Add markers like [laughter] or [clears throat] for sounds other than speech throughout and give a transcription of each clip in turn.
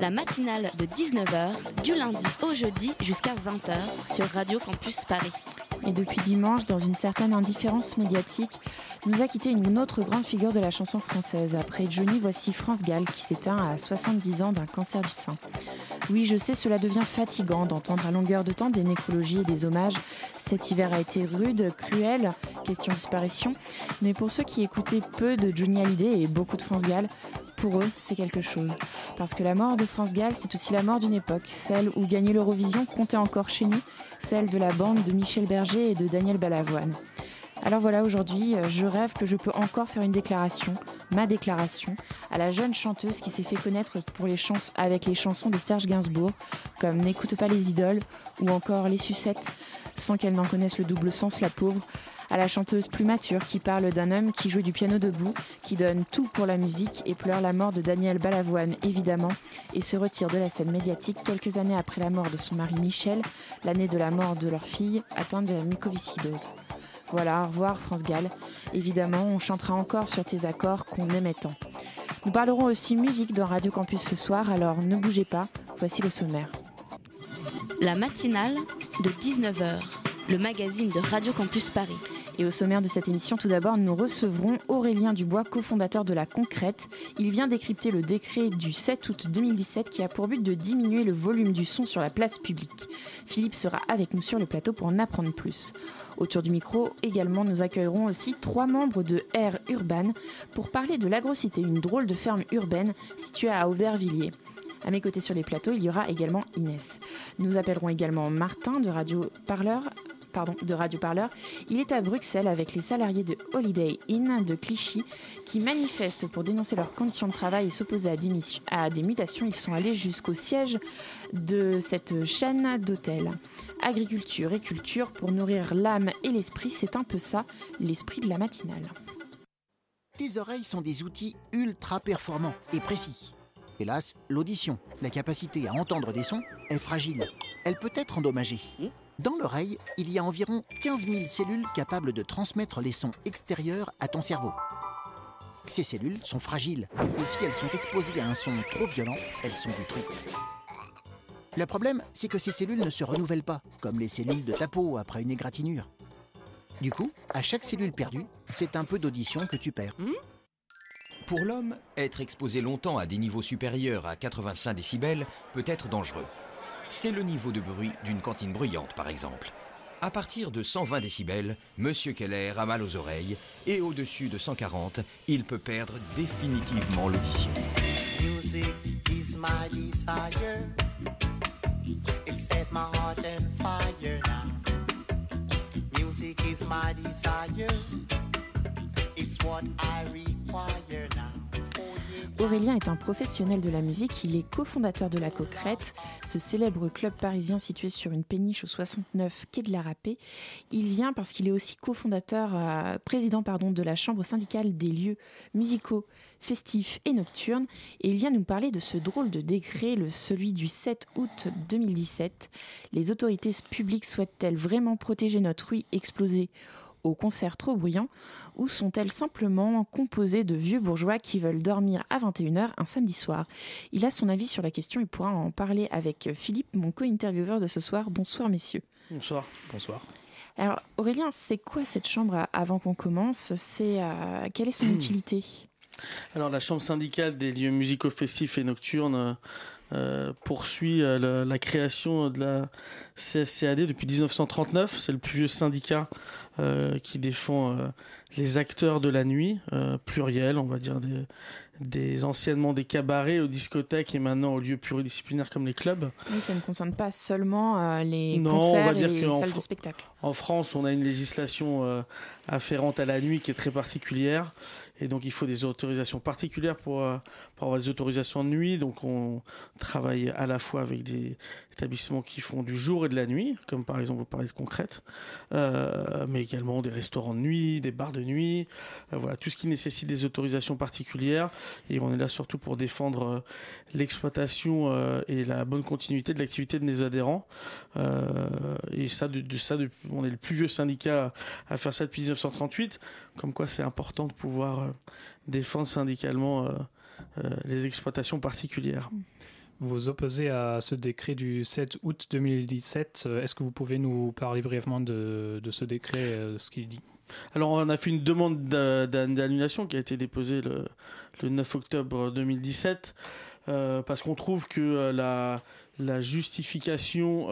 La matinale de 19h, du lundi au jeudi jusqu'à 20h sur Radio Campus Paris. Et depuis dimanche, dans une certaine indifférence médiatique, nous a quitté une autre grande figure de la chanson française. Après Johnny, voici France Gall qui s'éteint à 70 ans d'un cancer du sein. Oui, je sais, cela devient fatigant d'entendre à longueur de temps des nécrologies et des hommages. Cet hiver a été rude, cruel, question disparition. Mais pour ceux qui écoutaient peu de Johnny Hallyday et beaucoup de France Gall, pour eux, c'est quelque chose. Parce que la mort de France Gall, c'est aussi la mort d'une époque, celle où gagner l'Eurovision comptait encore chez nous, celle de la bande de Michel Berger et de Daniel Balavoine. Alors voilà, aujourd'hui, euh, je rêve que je peux encore faire une déclaration, ma déclaration, à la jeune chanteuse qui s'est fait connaître avec les chansons de Serge Gainsbourg, comme N'écoute pas les idoles ou encore Les sucettes, sans qu'elle n'en connaisse le double sens, la pauvre, à la chanteuse plus mature qui parle d'un homme qui joue du piano debout, qui donne tout pour la musique et pleure la mort de Daniel Balavoine, évidemment, et se retire de la scène médiatique quelques années après la mort de son mari Michel, l'année de la mort de leur fille, atteinte de la mucoviscidose. Voilà, au revoir France Gall. Évidemment, on chantera encore sur tes accords qu'on aimait tant. Nous parlerons aussi musique dans Radio Campus ce soir, alors ne bougez pas, voici le sommaire. La matinale de 19h, le magazine de Radio Campus Paris. Et au sommaire de cette émission, tout d'abord, nous recevrons Aurélien Dubois, cofondateur de La Concrète. Il vient décrypter le décret du 7 août 2017 qui a pour but de diminuer le volume du son sur la place publique. Philippe sera avec nous sur le plateau pour en apprendre plus. Autour du micro, également, nous accueillerons aussi trois membres de Air Urban pour parler de l'Agrocité, une drôle de ferme urbaine située à Aubervilliers. À mes côtés sur les plateaux, il y aura également Inès. Nous appellerons également Martin de Radio Parleur. De Radio Parleur. Il est à Bruxelles avec les salariés de Holiday Inn de Clichy qui manifestent pour dénoncer leurs conditions de travail et s'opposer à des mutations. Ils sont allés jusqu'au siège de cette chaîne d'hôtels. Agriculture et culture pour nourrir l'âme et l'esprit, c'est un peu ça, l'esprit de la matinale. Tes oreilles sont des outils ultra performants et précis. Hélas, l'audition, la capacité à entendre des sons, est fragile. Elle peut être endommagée. Dans l'oreille, il y a environ 15 000 cellules capables de transmettre les sons extérieurs à ton cerveau. Ces cellules sont fragiles et si elles sont exposées à un son trop violent, elles sont détruites. Le problème, c'est que ces cellules ne se renouvellent pas, comme les cellules de ta peau après une égratignure. Du coup, à chaque cellule perdue, c'est un peu d'audition que tu perds. Pour l'homme, être exposé longtemps à des niveaux supérieurs à 85 décibels peut être dangereux. C'est le niveau de bruit d'une cantine bruyante, par exemple. À partir de 120 décibels, Monsieur Keller a mal aux oreilles et au-dessus de 140, il peut perdre définitivement l'audition. Music is my desire. It's what I require. Aurélien est un professionnel de la musique, il est cofondateur de la Coquerette, ce célèbre club parisien situé sur une péniche au 69 quai de la Râpée. Il vient parce qu'il est aussi cofondateur, euh, président pardon, de la chambre syndicale des lieux musicaux, festifs et nocturnes, et il vient nous parler de ce drôle de décret, celui du 7 août 2017. Les autorités publiques souhaitent-elles vraiment protéger notre rue explosée aux concerts trop bruyants ou sont-elles simplement composées de vieux bourgeois qui veulent dormir à 21h un samedi soir? Il a son avis sur la question et pourra en parler avec Philippe, mon co-intervieweur de ce soir. Bonsoir messieurs. Bonsoir. Bonsoir. Alors Aurélien, c'est quoi cette chambre euh, avant qu'on commence? C'est euh, Quelle est son [clears throat] utilité? Alors, la Chambre syndicale des lieux musicaux festifs et nocturnes euh, poursuit euh, la, la création de la CSCAD depuis 1939. C'est le plus vieux syndicat euh, qui défend euh, les acteurs de la nuit, pluriel, on va dire des, des anciennement des cabarets aux discothèques et maintenant aux lieux pluridisciplinaires comme les clubs. Oui, ça ne concerne pas seulement les concerts et les salles de spectacle. En France, on a une législation afférente à la nuit qui est très particulière. Et donc, il faut des autorisations particulières pour, euh, pour avoir des autorisations de nuit. Donc, on travaille à la fois avec des établissements qui font du jour et de la nuit, comme par exemple, vous parlez de concrète, euh, mais également des restaurants de nuit, des bars de nuit, euh, voilà, tout ce qui nécessite des autorisations particulières. Et on est là surtout pour défendre l'exploitation et la bonne continuité de l'activité de nos adhérents. et ça, de, ça, on est le plus vieux syndicat à faire ça depuis 1938, comme quoi c'est important de pouvoir euh, défendre syndicalement euh, euh, les exploitations particulières. Vous vous opposez à ce décret du 7 août 2017. Est-ce que vous pouvez nous parler brièvement de, ce décret, ce qu'il dit? Alors, on a fait une demande d'annulation qui a été déposée le, 9 octobre 2017 parce qu'on trouve que la justification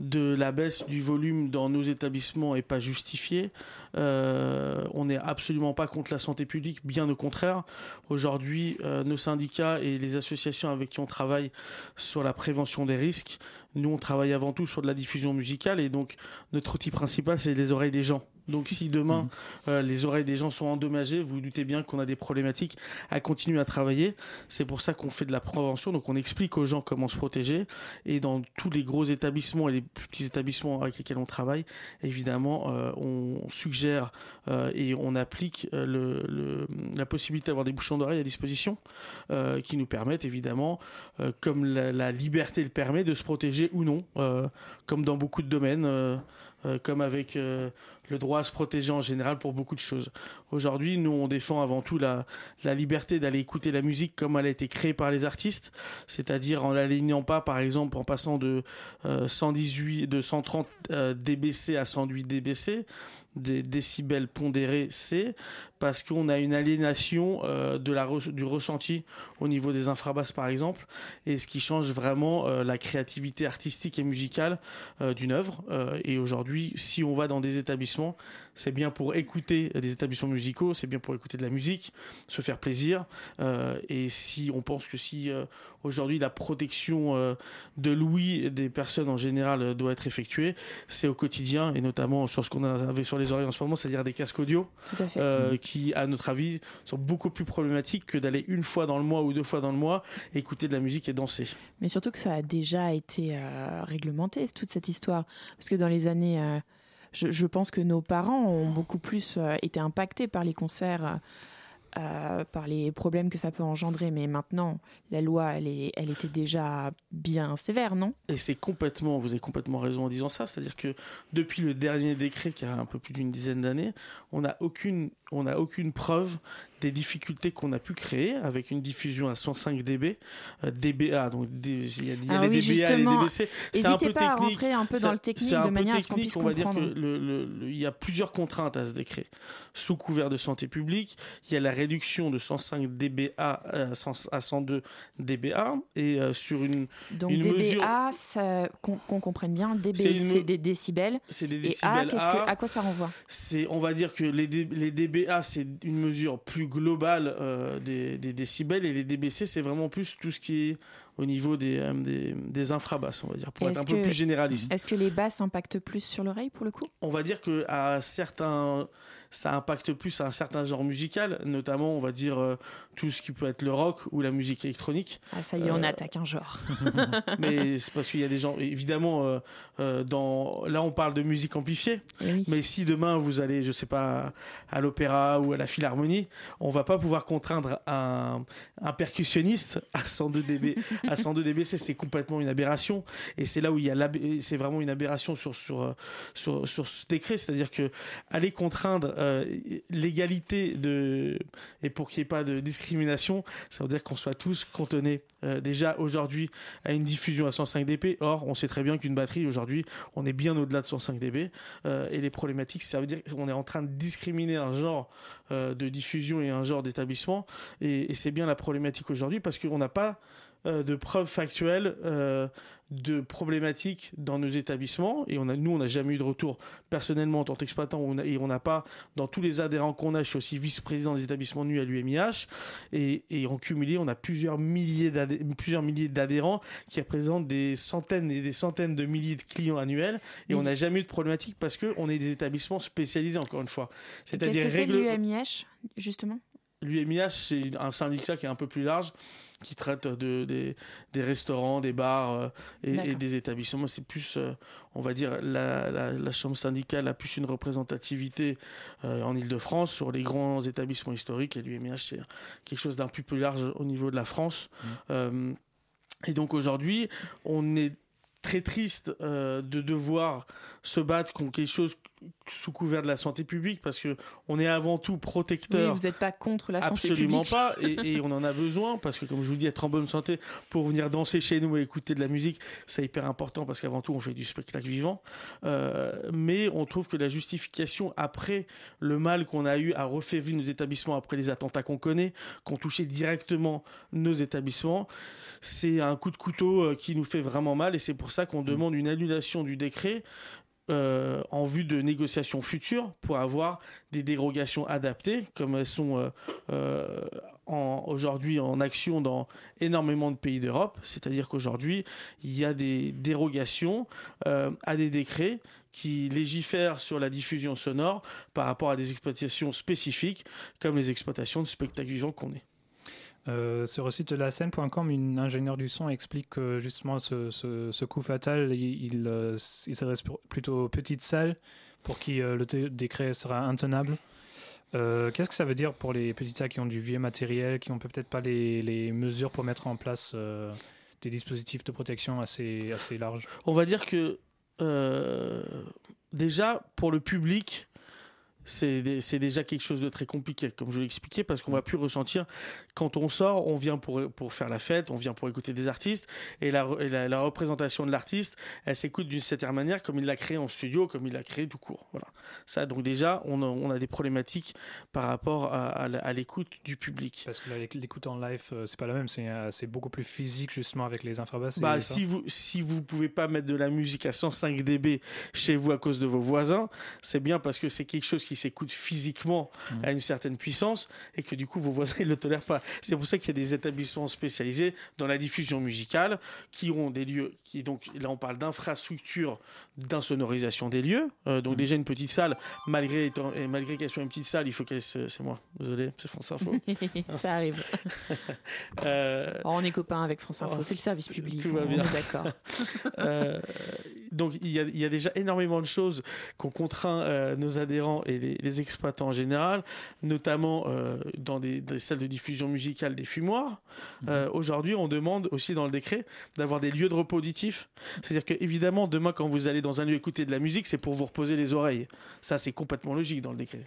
de la baisse du volume dans nos établissements est pas justifiée. Euh, on n'est absolument pas contre la santé publique, bien au contraire. Aujourd'hui, euh, nos syndicats et les associations avec qui on travaille sur la prévention des risques, nous on travaille avant tout sur de la diffusion musicale et donc notre outil principal c'est les oreilles des gens. Donc si demain mhm. euh, les oreilles des gens sont endommagées, vous, vous doutez bien qu'on a des problématiques à continuer à travailler. C'est pour ça qu'on fait de la prévention, donc on explique aux gens comment se protéger. Et dans tous les gros établissements et les petits établissements avec lesquels on travaille, évidemment, euh, on suggère euh, et on applique le, la possibilité d'avoir des bouchons d'oreilles à disposition qui nous permettent évidemment, comme la, la, liberté le permet, de se protéger ou non, comme dans beaucoup de domaines. Euh, comme avec euh, le droit à se protéger en général pour beaucoup de choses. Aujourd'hui, nous, on défend avant tout la, liberté d'aller écouter la musique comme elle a été créée par les artistes, c'est-à-dire en l'alignant pas, par exemple, en passant de 118, euh, de 130 dBc à 108 dBc, des décibels pondérés C, parce qu'on a une aliénation euh, de la du ressenti au niveau des infrabasses par exemple, et ce qui change vraiment euh, la créativité artistique et musicale euh, d'une œuvre. et aujourd'hui, si on va dans des établissements, c'est bien pour écouter des établissements musicaux, c'est bien pour écouter de la musique, se faire plaisir. et si on pense que si aujourd'hui la protection de l'ouïe des personnes en général doit être effectuée, c'est au quotidien et notamment sur ce qu'on avait sur les oreilles en ce moment, c'est-à-dire des casques audio, qui qui, à notre avis, sont beaucoup plus problématiques que d'aller une fois dans le mois ou deux fois dans le mois écouter de la musique et danser. Mais surtout que ça a déjà été euh, réglementé, toute cette histoire. Parce que dans les années... Je, pense que nos parents ont beaucoup plus euh, été impactés par les concerts euh, par les problèmes que ça peut engendrer. Mais maintenant, la loi, elle, est, elle était déjà bien sévère, non? Et c'est complètement, vous avez complètement raison en disant ça. C'est-à-dire que depuis le dernier décret, qui a un peu plus d'une dizaine d'années, on n'a aucune, on n'a aucune preuve des difficultés qu'on a pu créer avec une diffusion à 105 dB, euh, DBA, donc il y a, ah les DBA les DBC. C'est un peu pas technique. À rentrer un peu dans le technique de manière à ce qu'on puisse on va dire que il y a plusieurs contraintes à ce décret. Sous couvert de santé publique, il y a la réduction de 105 dBA à, 102 dBA et euh, sur une, donc une dBA, qu'on comprenne bien, dB c'est des décibels. C'est des décibels. Et A, à quoi ça renvoie? C'est, on va dire que les, les DBA c'est une mesure plus global euh, des, décibels et les DBC, c'est vraiment plus tout ce qui est au niveau des, euh, des, des infrabasses, on va dire, pour être un peu plus généraliste. Est-ce que les basses impactent plus sur l'oreille pour le coup? On va dire qu'à certains ça impacte plus un certain genre musical, notamment, on va dire, euh, tout ce qui peut être le rock ou la musique électronique. Ah, ça y est, on euh, attaque un genre. [laughs] mais c'est parce qu'il y a des gens, évidemment, euh, dans, là, on parle de musique amplifiée. Eh mais si demain, vous allez, je sais pas, à l'opéra ou à la philharmonie, on va pas pouvoir contraindre un, un percussionniste à 102 dB. à 102 dB, c'est complètement une aberration. Et c'est là où il y a c'est vraiment une aberration sur, sur, sur, sur ce décret. C'est-à-dire que aller contraindre euh, l'égalité de et pour qu'il n'y ait pas de discrimination, ça veut dire qu'on soit tous cantonnés euh, déjà aujourd'hui à une diffusion à 105 dB. Or, on sait très bien qu'une batterie aujourd'hui, on est bien au-delà de 105 dB. Euh, et les problématiques, ça veut dire qu'on est en train de discriminer un genre de diffusion et un genre d'établissement. Et, et c'est bien la problématique aujourd'hui parce qu'on n'a pas euh, de preuves factuelles euh, de problématiques dans nos établissements. Et on a, nous, on n'a jamais eu de retour personnellement en tant qu'exploitant. on a- Et on n'a pas, dans tous les adhérents qu'on a, je suis aussi vice-président des établissements nus à l'UMIH. Et, et en cumulé, on a plusieurs milliers d'adhé- plusieurs milliers d'adhérents qui représentent des centaines et des centaines de milliers de clients annuels. Et Mais on n'a jamais eu de problématique parce qu'on est des établissements spécialisés, encore une fois. Qu'est-ce C'est-à-dire que c'est l'UMIH, justement? L'UMIH, c'est un syndicat qui est un peu plus large, qui traite de, des, des restaurants, des bars euh, et, des établissements. C'est plus, euh, on va dire, la, la, la chambre syndicale a plus une représentativité euh, en Ile-de-France sur les grands établissements historiques. Et l'UMIH, c'est quelque chose d'un peu plus large au niveau de la France. Euh, et donc aujourd'hui, on est très triste de devoir se battre contre quelque chose sous couvert de la santé publique parce que on est avant tout Oui, protecteur vous n'êtes pas contre la santé Absolument publique. pas, et, [laughs] et on en a besoin parce que, comme je vous dis, être en bonne santé pour venir danser chez nous et écouter de la musique, c'est hyper important parce qu'avant tout, on fait du spectacle vivant. Euh, mais on trouve que la justification après le mal qu'on a eu à refaire vivre nos établissements après les attentats qu'on connaît, qu'on touchait directement nos établissements, c'est un coup de couteau euh, qui nous fait vraiment mal et c'est pour ça qu'on demande une annulation du décret euh, en vue de négociations futures pour avoir des dérogations adaptées, comme elles sont euh, euh, aujourd'hui en action dans énormément de pays d'Europe. C'est-à-dire qu'aujourd'hui, il y a des dérogations à des décrets qui légifèrent sur la diffusion sonore par rapport à des exploitations spécifiques, comme les exploitations de spectacles vivants qu'on est. Euh, sur le site de la scène.com, une ingénieure du son explique que justement ce, coup fatal, il, euh, s'adresse plutôt aux petites salles pour qui euh, le décret sera intenable. Qu'est-ce que ça veut dire pour les petites salles qui ont du vieux matériel, qui n'ont peut-être pas les, mesures pour mettre en place des dispositifs de protection assez, larges? On va dire que déjà pour le public, c'est dé- c'est déjà quelque chose de très compliqué, comme je l'ai expliqué, parce qu'on va plus ressentir quand on sort, on vient pour, pour faire la fête, on vient pour écouter des artistes, et la, et la, la représentation de l'artiste, elle s'écoute d'une certaine manière, comme il l'a créé en studio, comme il l'a créé tout court. Voilà. Ça, donc déjà, on a, on a des problématiques par rapport à, à la- à l'écoute du public. Parce que l'écoute en live, euh, c'est pas la même, c'est euh, c'est beaucoup plus physique justement avec les infrabasses. Bah, si vous si vous pouvez pas mettre de la musique à 105 dB chez vous à cause de vos voisins, c'est bien parce que c'est quelque chose qui s'écoute physiquement Mhm. à une certaine puissance et que du coup vos voisins ils le tolèrent pas. C'est pour ça qu'il y a des établissements spécialisés dans la diffusion musicale qui ont des lieux qui donc là on parle d'infrastructure d'insonorisation des lieux. Euh, donc déjà une petite salle malgré étant- et malgré qu'elle soit une petite salle, il faut qu'elle se- c'est moi. Désolé, c'est France Info. [laughs] ça arrive. [laughs] Euh, Oh, on est copains avec France Info, Oh, c'est le service public. tout va bien. d'accord. [laughs] Euh, donc il y, a, il y a déjà énormément de choses qu'on contraint euh, nos adhérents et les, les exploitants en général, notamment euh, dans des, des salles de diffusion musicale des fumoirs. Euh, Aujourd'hui, on demande aussi dans le décret d'avoir des lieux de repos auditif. C'est-à-dire que évidemment, demain, quand vous allez dans un lieu écouter de la musique, c'est pour vous reposer les oreilles. Ça, c'est complètement logique dans le décret.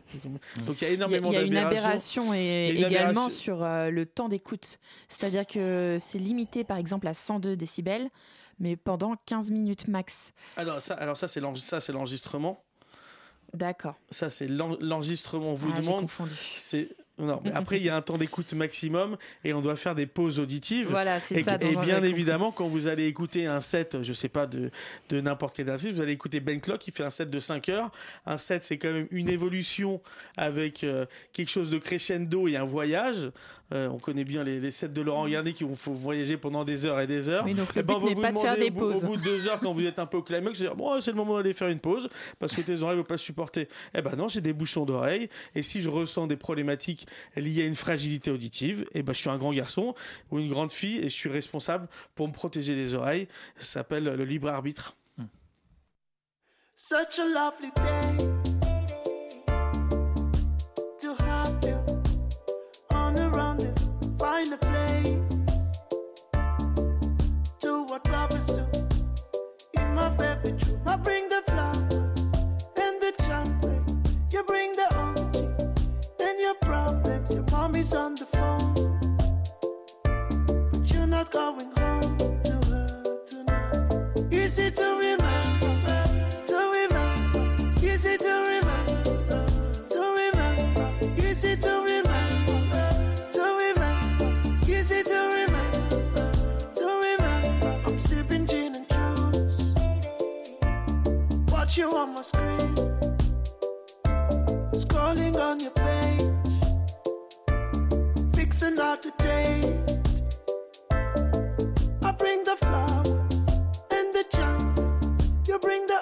Donc il y a Il y a, énormément il y a une d'aberrations. aberration et Il y a une également aberration. sur euh, le temps d'écoute. C'est-à-dire que c'est limité par exemple à 102 décibels, mais pendant 15 minutes max. Alors ça, alors ça l'enre- ça, c'est l'enregistrement. D'accord. Ça, c'est l'en- l'enregistrement. On vous Ah, demande. C'est non, mais après il y a un temps d'écoute maximum et on doit faire des pauses auditives. Voilà, c'est et, ça Et bien compris. évidemment, quand vous allez écouter un set, je sais pas de, de n'importe quel artiste, vous allez écouter Ben Clock qui fait un set de 5 heures. Un set, c'est quand même une évolution avec euh, quelque chose de crescendo et un voyage. Euh, on connaît bien les, les sets de Laurent Garnier qui vont faut voyager pendant des heures et des heures. Oui, donc le Eh ben, but n'est vous pas de faire des au bout- pauses. Au bout de deux heures, quand vous êtes un peu au climax, c'est dire, bon, c'est le moment d'aller faire une pause parce que tes oreilles ne vont pas supporter. Eh ben non, j'ai des bouchons d'oreilles et si je ressens des problématiques liées à une fragilité auditive, eh ben je suis un grand garçon ou une grande fille et je suis responsable pour me protéger les oreilles. Ça s'appelle le libre arbitre. Such a lovely day I bring the flowers and the champagne. You bring the OG and your problems. Your mommy's on the phone, but you're not going You on my screen, scrolling on your page, fixing out the date. I bring the flowers and the junk, you bring the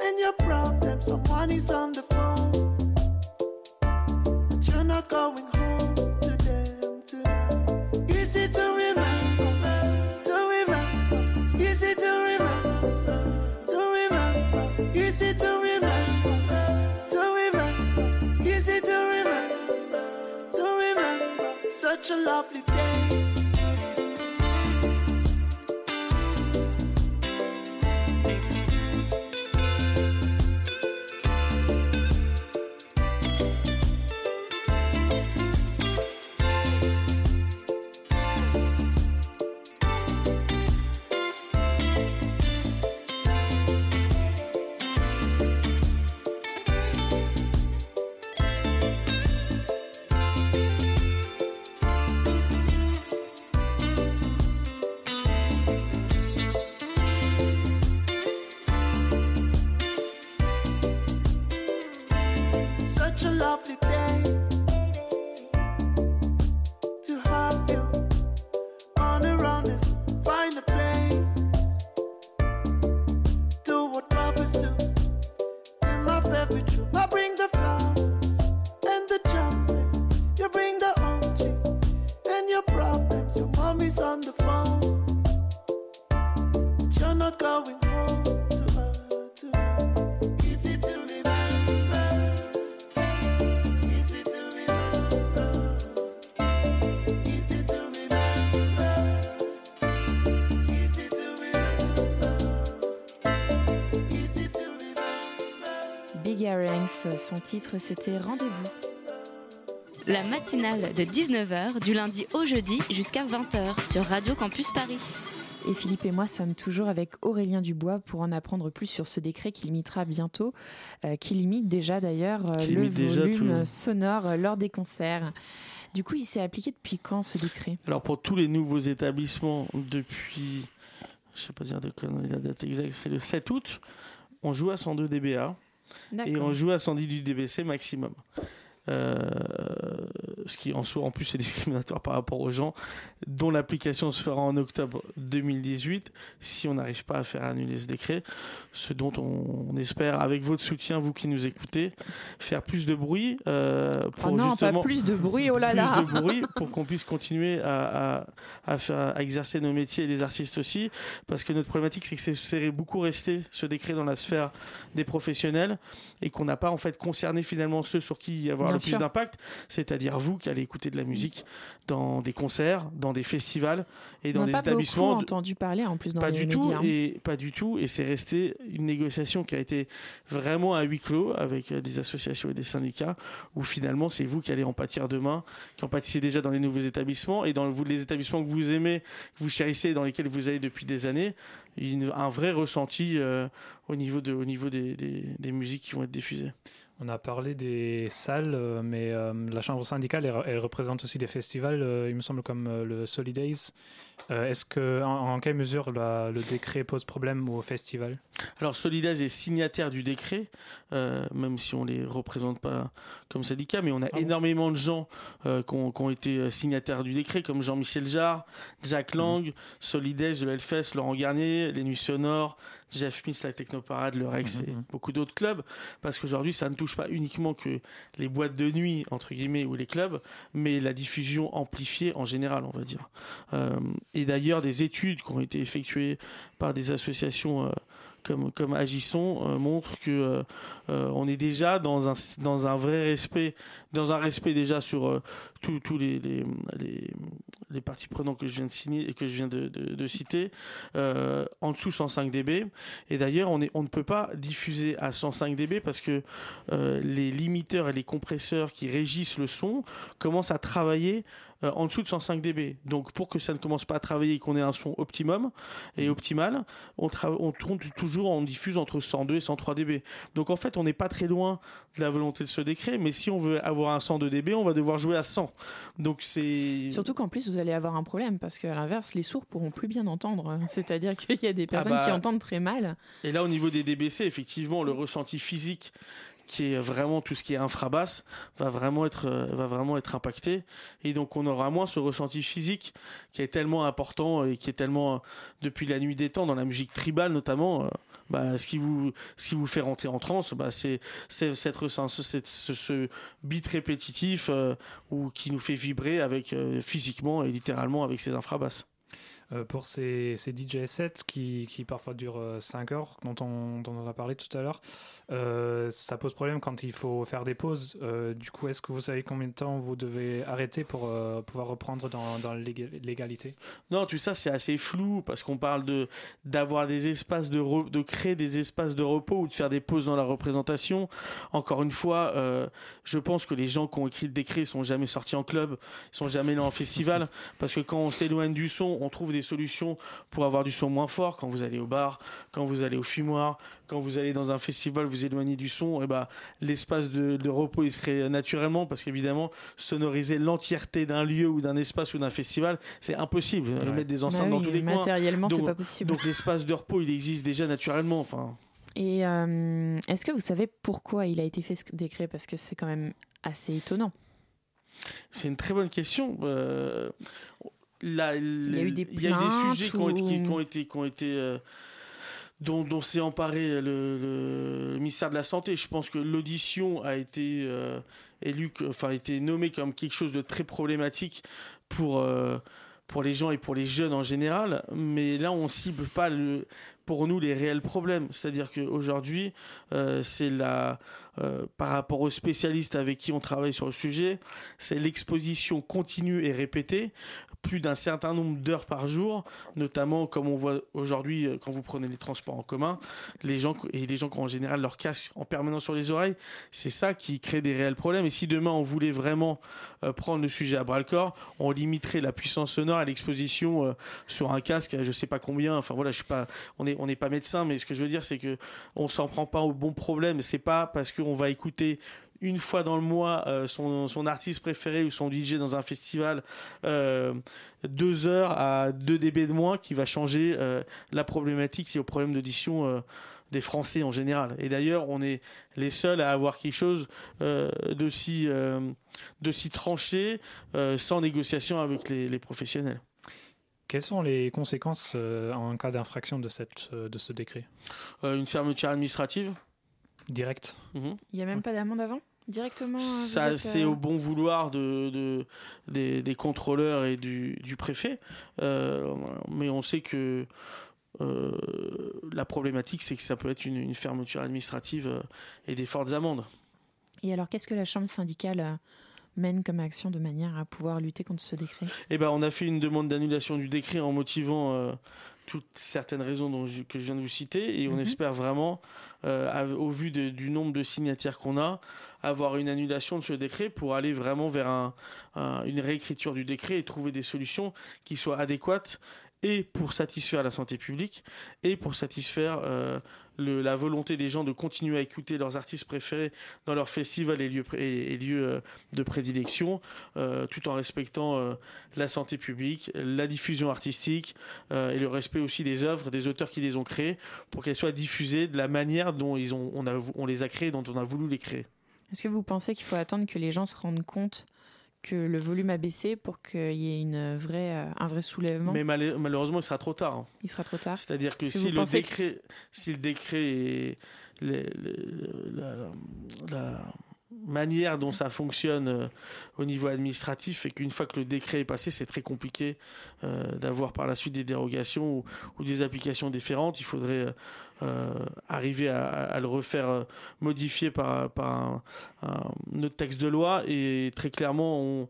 and your problem. Someone is on Big Earrings, son titre c'était Rendez-vous. La matinale de 19h du lundi au jeudi jusqu'à 20h sur Radio Campus Paris. Et Philippe et moi sommes toujours avec Aurélien Dubois pour en apprendre plus sur ce décret qui limitera bientôt, euh, qui limite déjà d'ailleurs euh, le volume sonore euh, lors des concerts. Du coup, il s'est appliqué depuis quand ce décret? Alors pour tous les nouveaux établissements depuis, je sais pas dire de conneries, la date exacte, c'est le 7 août, on joue à 102 dBA et on joue à 110 du dBc maximum. Euh, ce qui en soi en plus est [laughs] discriminatoire par rapport aux gens dont l'application se fera en octobre 2018 si on n'arrive pas à faire annuler ce décret ce dont on, on espère avec votre soutien vous qui nous écoutez faire plus de bruit euh, pour Oh non, justement pas plus de bruit, oh là [laughs] là plus de bruit pour qu'on puisse continuer à, à, à faire, à exercer nos métiers et les artistes aussi. Parce que notre problématique, c'est que c'est- beaucoup resté ce décret dans la sphère des professionnels et qu'on n'a pas en fait concerné finalement ceux sur qui il y avoir Bien le plus d'impact, c'est-à-dire vous qui allez écouter de la musique dans des concerts, dans des festivals et dans on des pas établissements. beaucoup entendu parler en plus dans pas les du tout médias. et pas du tout et c'est resté une négociation qui a été vraiment à huis clos avec euh, des associations et des syndicats où finalement c'est vous qui allez en pâtir demain qui en pâtissez déjà dans les nouveaux établissements et dans les établissements que vous aimez que vous chérissez et dans lesquels vous allez depuis des années une- un vrai ressenti euh, au niveau de au niveau des, des, des musiques qui vont être diffusées On a parlé des salles, euh, mais euh, la chambre syndicale, elle, représente aussi des festivals, euh, il me semble, comme le Solidays. Euh, Est-ce que, en, en quelle mesure la- le décret pose problème aux festivals Alors Solidaz est signataire du décret, euh, même si on les représente pas comme syndicat, mais on a énormément de gens euh, qui, ont, été signataires du décret, comme Jean-Michel Jarre, Jacques Lang, Solidez de l'Elfest, Laurent Garnier, Les Nuits Sonores, Jeff Smith, la Technoparade, le Rex et beaucoup d'autres clubs, parce qu'aujourd'hui ça ne touche pas uniquement que les boîtes de nuit, entre guillemets, ou les clubs, mais la diffusion amplifiée en général, on va dire. Et d'ailleurs, des études qui ont été effectuées par des associations euh, comme, comme Agissons euh, montrent que euh, euh, on est déjà dans un, dans un vrai respect, dans un respect déjà sur tous les, les, les, les parties prenantes que je viens de signer et que je viens de, de, citer, en dessous 105 dB. Et d'ailleurs, on, on ne peut pas diffuser à 105 dB parce que les limiteurs et les compresseurs qui régissent le son commencent à travailler euh, en dessous de 105 dB. Donc pour que ça ne commence pas à travailler et qu'on ait un son optimum et optimal, on, on tourne toujours, on diffuse entre 102 et 103 dB. Donc en fait, on n'est pas très loin de la volonté de ce décret, mais si on veut avoir un 102 dB, on va devoir jouer à 100. Donc c'est surtout qu'en plus vous allez avoir un problème parce qu'à l'inverse, les sourds pourront plus bien entendre. [laughs] C'est-à-dire qu'il y a des ah personnes qui bah, entendent très mal. Et là, au niveau des DBC, effectivement, le ressenti physique qui est vraiment tout ce qui est infrabasse va vraiment être euh, va vraiment être impacté. Et donc on aura moins ce ressenti physique qui est tellement important et qui est tellement euh, depuis la nuit des temps dans la musique tribale notamment euh, bah, ce qui vous ce qui vous fait rentrer en transe bah, c'est c'est cette ce, ce, beat répétitif ou qui nous fait vibrer avec physiquement et littéralement avec ces infrabasses pour ces, ces, DJ sets qui, qui parfois durent 5 euh, heures, dont on, dont on a parlé tout à l'heure, euh, ça pose problème quand il faut faire des pauses. du coup, est-ce que vous savez combien de temps vous devez arrêter pour pouvoir reprendre dans, dans l'égalité? Non, tout ça c'est assez flou parce qu'on parle de d'avoir des espaces de de créer des espaces de repos ou de faire des pauses dans la représentation. Encore une fois, je pense que les gens qui ont écrit le décret sont jamais sortis en club, sont jamais allés en festival parce que quand on s'éloigne du son, on trouve des solutions pour avoir du son moins fort quand vous allez au bar, quand vous allez au fumoir, quand vous allez dans un festival, vous éloignez du son, et bah, l'espace de, repos il se crée naturellement parce qu'évidemment sonoriser l'entièreté d'un lieu ou d'un espace ou d'un festival, c'est impossible. Ouais. Mettre des enceintes bah dans tous les coins. Matériellement, c'est pas possible. Donc l'espace de repos, il existe déjà naturellement. Enfin. Et euh, est-ce que vous savez pourquoi il a été fait ce décret? Parce que c'est quand même assez étonnant. C'est une très bonne question. Euh, il y a eu des il y a des sujets qui ont été, qui ont été, qui ont été euh, dont, dont s'est emparé le, ministère de la santé. Je pense que l'audition a été euh, élue, enfin a été nommée comme quelque chose de très problématique pour euh, pour les gens et pour les jeunes en général. Mais là, on cible pas le, pour nous les réels problèmes. C'est-à-dire qu'aujourd'hui, euh, c'est la, euh, par rapport aux spécialistes avec qui on travaille sur le sujet, c'est l'exposition continue et répétée, plus d'un certain nombre d'heures par jour, notamment comme on voit aujourd'hui euh, quand vous prenez les transports en commun, les gens et les gens qui ont en général leur casque en permanence sur les oreilles, c'est ça qui crée des réels problèmes. Et si demain on voulait vraiment prendre le sujet à bras le corps, on limiterait la puissance sonore à l'exposition sur un casque, je sais pas combien. Enfin voilà, je sais pas, on est on n'est pas médecin, mais ce que je veux dire, c'est que on s'en prend pas au bon problème. C'est pas parce qu'on va écouter une fois dans le mois euh, son, artiste préféré ou son DJ dans un festival euh, deux heures à 2 dB de moins qui va changer euh, la problématique et au problème d'audition des Français en général. Et d'ailleurs, on est les seuls à avoir quelque chose d'aussi tranché sans négociation avec les professionnels. Quelles sont les conséquences euh, en cas d'infraction de, cette, de ce décret? Euh, Une fermeture administrative. Directe. Mhm. Il n'y a même pas d'amende avant? Directement Ça, c'est au bon vouloir de, des, contrôleurs et du, du préfet. mais on sait que la problématique, c'est que ça peut être une, une fermeture administrative et des fortes amendes. Et alors, qu'est-ce que la Chambre syndicale mène comme action de manière à pouvoir lutter contre ce décret? Eh ben, on a fait une demande d'annulation du décret en motivant euh, toutes certaines raisons dont que je viens de vous citer, et on mhm. espère vraiment, euh, au vu du nombre de signataires qu'on a, avoir une annulation de ce décret pour aller vraiment vers un, une réécriture du décret et trouver des solutions qui soient adéquates et pour satisfaire la santé publique et pour satisfaire euh, la volonté des gens de continuer à écouter leurs artistes préférés dans leurs festivals et lieux, euh, de prédilection, euh, tout en respectant la santé publique, la diffusion artistique et le respect aussi des œuvres des auteurs qui les ont créées pour qu'elles soient diffusées de la manière dont ils ont, on, on les a créées, dont on a voulu les créer. Est-ce que vous pensez qu'il faut attendre que les gens se rendent compte que le volume a baissé pour qu'il y ait une vraie, euh, un vrai soulèvement. Mais malheureusement, il sera trop tard. Hein. Il sera trop tard. C'est-à-dire que si, le décret, si le décret est la, manière dont ça fonctionne euh, au niveau administratif et qu'une fois que le décret est passé, c'est très compliqué euh, d'avoir par la suite des dérogations ou, des applications différentes. Il faudrait euh, arriver à, le refaire modifier par, par un, autre texte de loi et très clairement on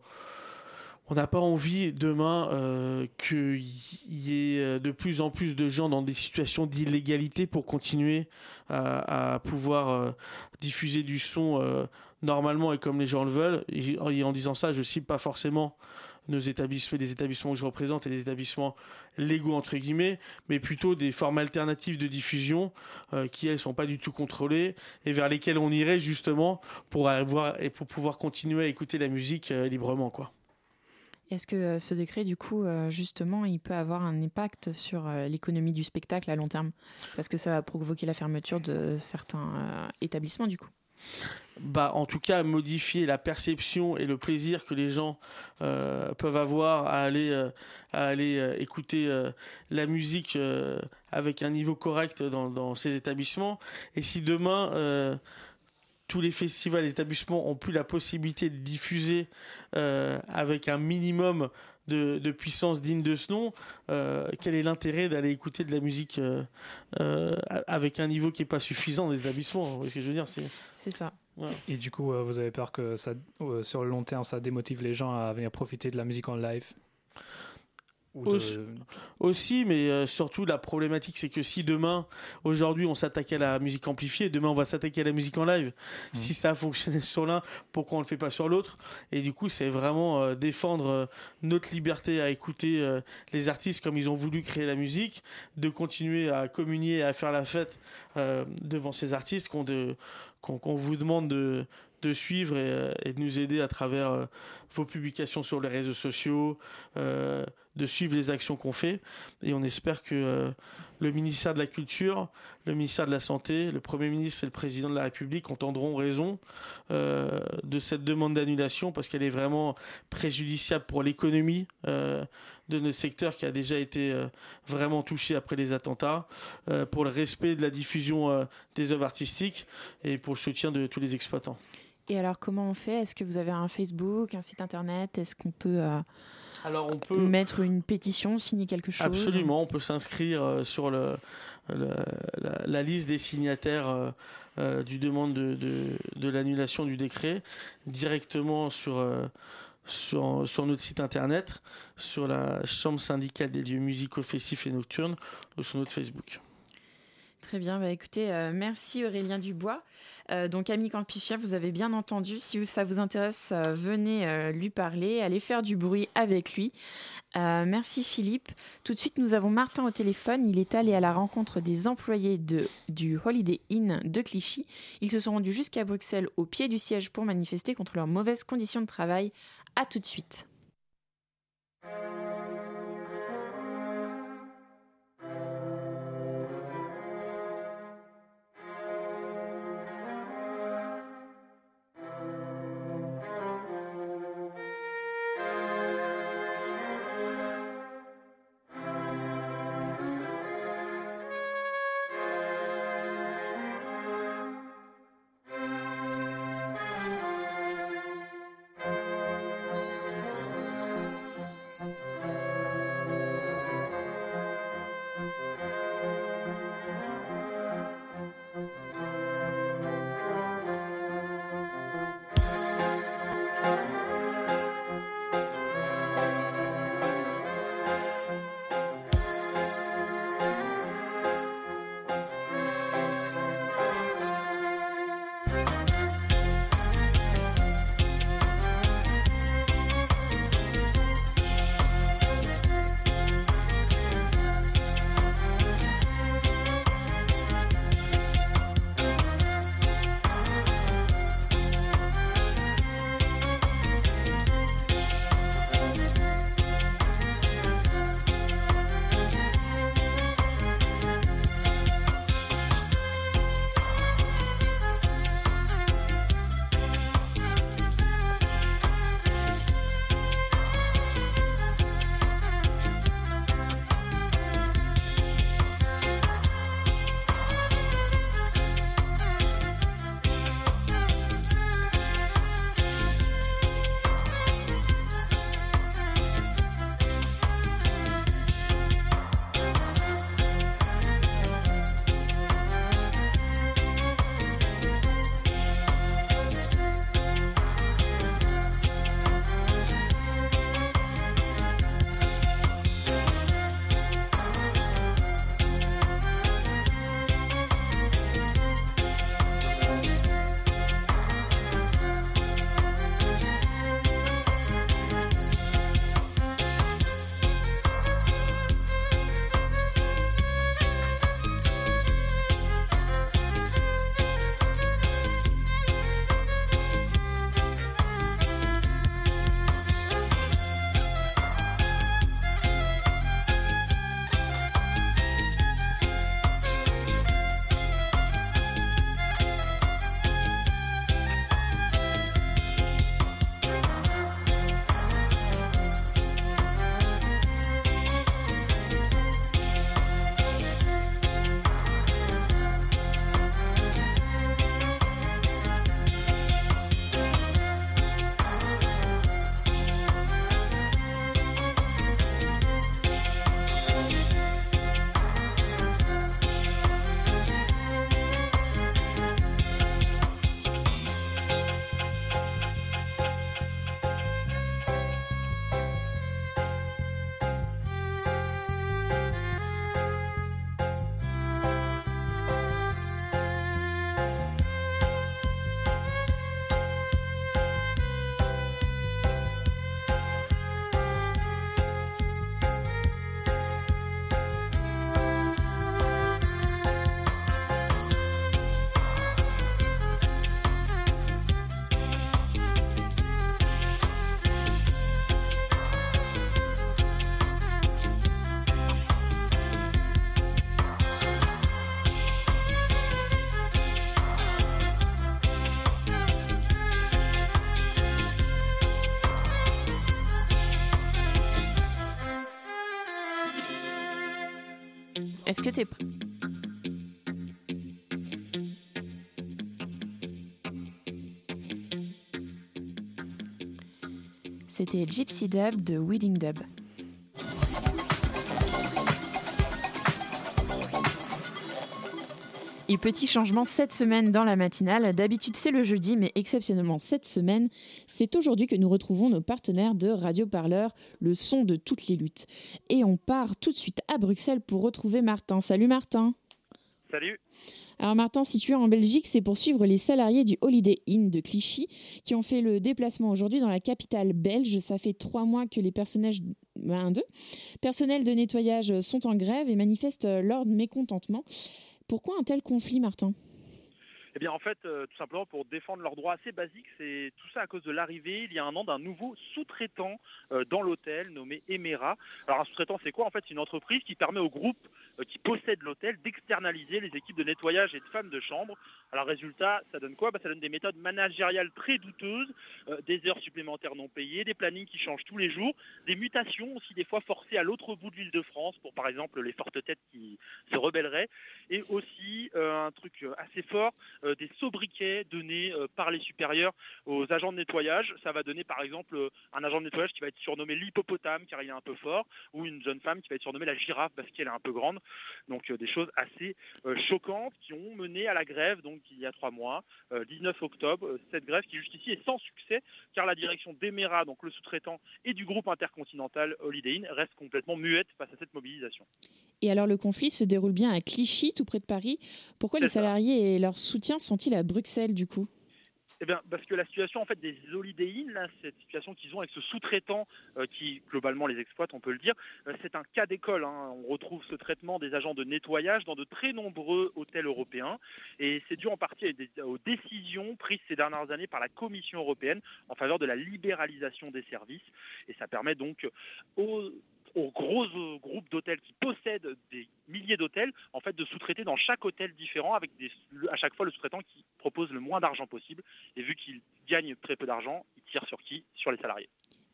on n'a pas envie demain euh, qu'il y ait de plus en plus de gens dans des situations d'illégalité pour continuer à, pouvoir diffuser du son normalement et comme les gens le veulent. Et en disant ça, je cible pas forcément nos établissements, les établissements que je représente et les établissements légaux entre guillemets, mais plutôt des formes alternatives de diffusion qui elles sont pas du tout contrôlées et vers lesquelles on irait justement pour avoir et pour pouvoir continuer à écouter la musique librement quoi. Est-ce que ce décret, du coup, justement, il peut avoir un impact sur l'économie du spectacle à long terme? Parce que ça va provoquer la fermeture de certains établissements, du coup bah, en tout cas modifier la perception et le plaisir que les gens euh, peuvent avoir à aller, euh, à aller euh, écouter la musique avec un niveau correct dans, ces établissements. Et si demain tous les festivals et établissements ont plus la possibilité de diffuser avec un minimum de, de, puissance digne de ce nom, quel est l'intérêt d'aller écouter de la musique avec un niveau qui n'est pas suffisant les établissements Vous voyez ce que je veux dire C'est ça. Et du coup, euh, vous avez peur que ça, euh, sur le long terme, ça démotive les gens à venir profiter de la musique en live aussi, mais euh, surtout la problématique, c'est que si demain, aujourd'hui, on s'attaque à la musique amplifiée, demain, on va s'attaquer à la musique en live. Mmh. Si ça a fonctionné sur l'un, pourquoi on le fait pas sur l'autre? Et du coup, c'est vraiment euh, défendre euh, notre liberté à écouter les artistes comme ils ont voulu créer la musique, de continuer à communier, à faire la fête devant ces artistes qu'on qu'on vous demande de, de suivre et, de nous aider à travers vos publications sur les réseaux sociaux, de suivre les actions qu'on fait. Et on espère que euh, le ministère de la Culture, le ministère de la Santé, le Premier ministre et le Président de la République entendront raison euh, de cette demande d'annulation parce qu'elle est vraiment préjudiciable pour l'économie euh, de notre secteur qui a déjà été vraiment touché après les attentats, pour le respect de la diffusion des œuvres artistiques et pour le soutien de tous les exploitants. Et alors comment on fait? Est-ce que vous avez un Facebook, un site internet? Est-ce qu'on peut... Alors on peut mettre une pétition, signer quelque chose? Absolument, on peut s'inscrire euh, sur le, la, liste des signataires euh, euh, du demande de, de, l'annulation du décret directement sur, sur, sur notre site internet, sur la chambre syndicale des lieux musicaux festifs et nocturnes ou sur notre Facebook. Très bien, bah écoutez, euh, merci Aurélien Dubois. Euh, donc Ami Campichia, vous avez bien entendu, si ça vous intéresse, euh, venez lui parler, allez faire du bruit avec lui. merci Philippe. Tout de suite, nous avons Martin au téléphone. Il est allé à la rencontre des employés de, du Holiday Inn de Clichy. Ils se sont rendus jusqu'à Bruxelles au pied du siège pour manifester contre leurs mauvaises conditions de travail. À tout de suite. Est-ce que tu es prêt C'était Gypsy Dub de Wedding Dub. Et petit changement cette semaine dans la matinale. D'habitude, c'est le jeudi, mais exceptionnellement cette semaine, c'est aujourd'hui que nous retrouvons nos partenaires de Radio Parleur, le son de toutes les luttes. Et on part tout de suite à Bruxelles pour retrouver Martin. Salut Martin. Salut. Alors Martin, situé en Belgique, c'est pour suivre les salariés du Holiday Inn de Clichy qui ont fait le déplacement aujourd'hui dans la capitale belge. Ça fait trois mois que les personnages, ben, deux, personnels de nettoyage sont en grève et manifestent leur mécontentement. Pourquoi un tel conflit, Martin? Eh bien, en fait, euh, tout simplement pour défendre leurs droits assez basiques, c'est tout ça à cause de l'arrivée, il y a un an, d'un nouveau sous-traitant euh, dans l'hôtel nommé Emera. Alors, un sous-traitant, c'est quoi? En fait, c'est une entreprise qui permet au groupe euh, qui possède l'hôtel d'externaliser les équipes de nettoyage et de femmes de chambre. Alors résultat, ça donne quoi? Bah, Ça donne des méthodes managériales très douteuses, des heures supplémentaires non payées, des plannings qui changent tous les jours, des mutations aussi des fois forcées à l'autre bout de l'île de France pour par exemple les fortes têtes qui se rebelleraient, et aussi un truc assez fort, des sobriquets donnés par les supérieurs aux agents de nettoyage. Ça va donner par exemple un agent de nettoyage qui va être surnommé l'hippopotame car il est un peu fort, ou une jeune femme qui va être surnommée la girafe parce qu'elle est un peu grande. Donc des choses assez choquantes qui ont mené à la grève donc il y a trois mois, 19 octobre, cette grève qui jusqu'ici est sans succès car la direction d'Emera, donc le sous-traitant, et du groupe intercontinental Holiday Inn reste complètement muette face à cette mobilisation. Et alors le conflit se déroule bien à Clichy, tout près de Paris. Pourquoi les salariés et leurs soutiens sont-ils à Bruxelles du coup? Eh bien, parce que la situation en fait des Holiday là, cette situation qu'ils ont avec ce sous-traitant euh, qui globalement les exploite, on peut le dire, euh, c'est un cas d'école. Hein. On retrouve ce traitement des agents de nettoyage dans de très nombreux hôtels européens, et c'est dû en partie aux décisions prises ces dernières années par la Commission européenne en faveur de la libéralisation des services, et ça permet donc aux aux gros euh, groupes d'hôtels qui possèdent des milliers d'hôtels, en fait, de sous-traiter dans chaque hôtel différent avec des, à chaque fois le sous-traitant qui propose le moins d'argent possible. Et vu qu'il gagne très peu d'argent, il tire sur qui? Sur les salariés.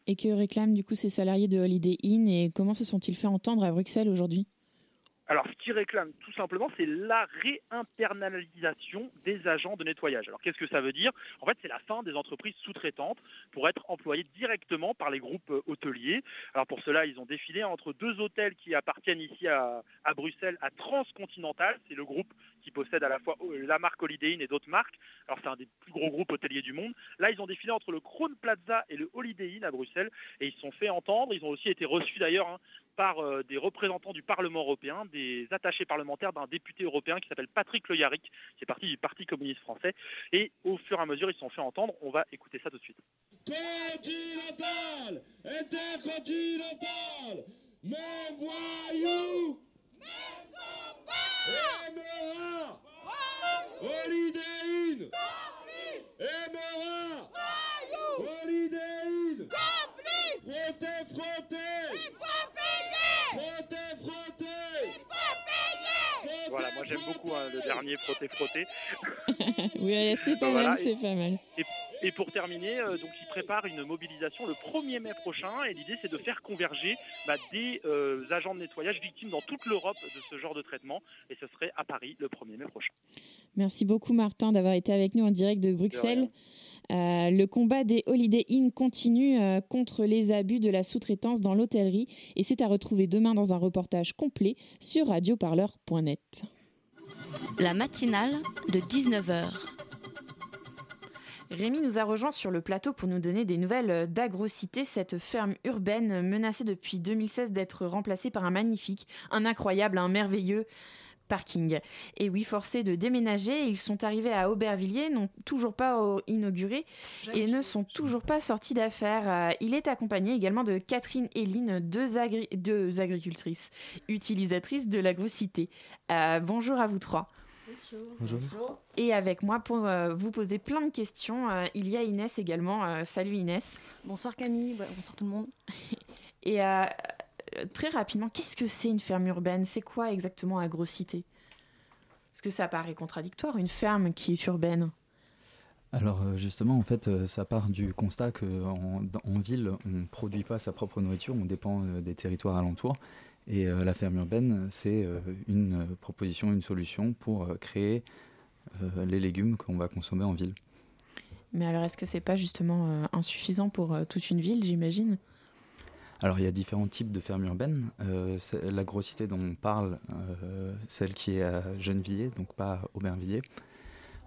Et que réclament du coup ces salariés de Holiday Inn? Et comment se sont-ils fait entendre à Bruxelles aujourd'hui? Alors, ce qu'ils réclament tout simplement, c'est la réinternalisation des agents de nettoyage. Alors, qu'est-ce que ça veut dire? En fait, c'est la fin des entreprises sous-traitantes pour être employées directement par les groupes euh, hôteliers. Alors, pour cela, ils ont défilé entre deux hôtels qui appartiennent ici à, Bruxelles, à Transcontinental. C'est le groupe qui possède à la fois euh, la marque Holiday Inn et d'autres marques. Alors, c'est un des plus gros groupes hôteliers du monde. Là, ils ont défilé entre le Crown Plaza et le Holiday Inn à Bruxelles et ils se sont fait entendre. Ils ont aussi été reçus d'ailleurs hein, par euh, des représentants du Parlement européen, des attachés parlementaires d'un député européen qui s'appelle Patrick Le qui est parti du Parti communiste français. Et au fur et à mesure, ils se sont fait entendre. On va écouter ça tout de suite. Continental Intercontinental Même voyou Même combat Emera Holiday Inn Emera Holiday Inn Frottez, frottez Voilà, moi j'aime beaucoup hein, le dernier frotter frotter. [laughs] [laughs] oui, c'est pas mal, c'est pas mal. Et, pour terminer, euh, donc ils préparent une mobilisation le 1er mai prochain et l'idée c'est de faire converger bah, des euh, agents de nettoyage victimes dans toute l'Europe de ce genre de traitement et ce serait à Paris le 1er mai prochain. Merci beaucoup Martin d'avoir été avec nous en direct de Bruxelles. Euh, le combat des Holiday Inn continue euh, contre les abus de la sous-traitance dans l'hôtellerie et c'est à retrouver demain dans un reportage complet sur radioparleur.net. La matinale de 19h. Rémi nous a rejoint sur le plateau pour nous donner des nouvelles d'Agrocité, cette ferme urbaine menacée depuis 2016 d'être remplacée par un magnifique, un incroyable, un merveilleux parking. Et oui, forcés de déménager, ils sont arrivés à Aubervilliers, n'ont toujours pas inauguré et ne sont toujours pas sortis d'affaires. Euh, il est accompagné également de Catherine Héline, deux, agricultrices utilisatrices de l'agrocité. Euh, bonjour à vous trois. Bonjour. Et avec moi pour euh, vous poser plein de questions, il y a Inès également. salut Inès. Bonsoir Camille, bonsoir tout le monde. [laughs] Et très rapidement, qu'est-ce que c'est une ferme urbaine? C'est quoi exactement agrocité Parce que ça paraît contradictoire, une ferme qui est urbaine. Alors euh, justement, en fait, euh, ça part du constat qu'en en ville, on ne produit pas sa propre nourriture, on dépend euh, des territoires alentours. Et la ferme urbaine, c'est une proposition, une solution pour créer les légumes qu'on va consommer en ville. Mais alors, est-ce que c'est pas justement insuffisant pour toute une ville, j'imagine? Alors il y a différents types de fermes urbaines. Euh, la grossité dont on parle, euh, celle qui est à Gennevilliers, donc pas à Aubervilliers,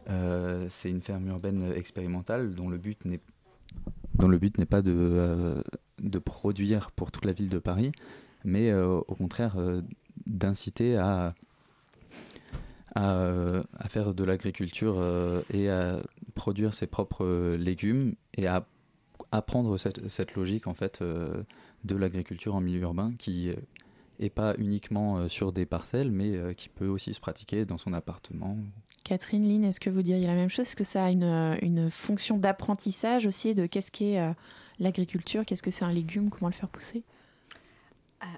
euh, c'est une ferme urbaine expérimentale dont le but n'est dont le but n'est pas de, de produire pour toute la ville de Paris, mais au contraire d'inciter à, à, à, faire de l'agriculture et à produire ses propres légumes et à apprendre cette, cette logique en fait de l'agriculture en milieu urbain qui est pas uniquement euh, sur des parcelles, mais euh, qui peut aussi se pratiquer dans son appartement. Catherine Lynn, est-ce que vous diriez la même chose? Est-ce que ça a une, euh, une fonction d'apprentissage aussi de qu'est-ce qu'est l'agriculture? Qu'est-ce que c'est un légume? Comment le faire pousser?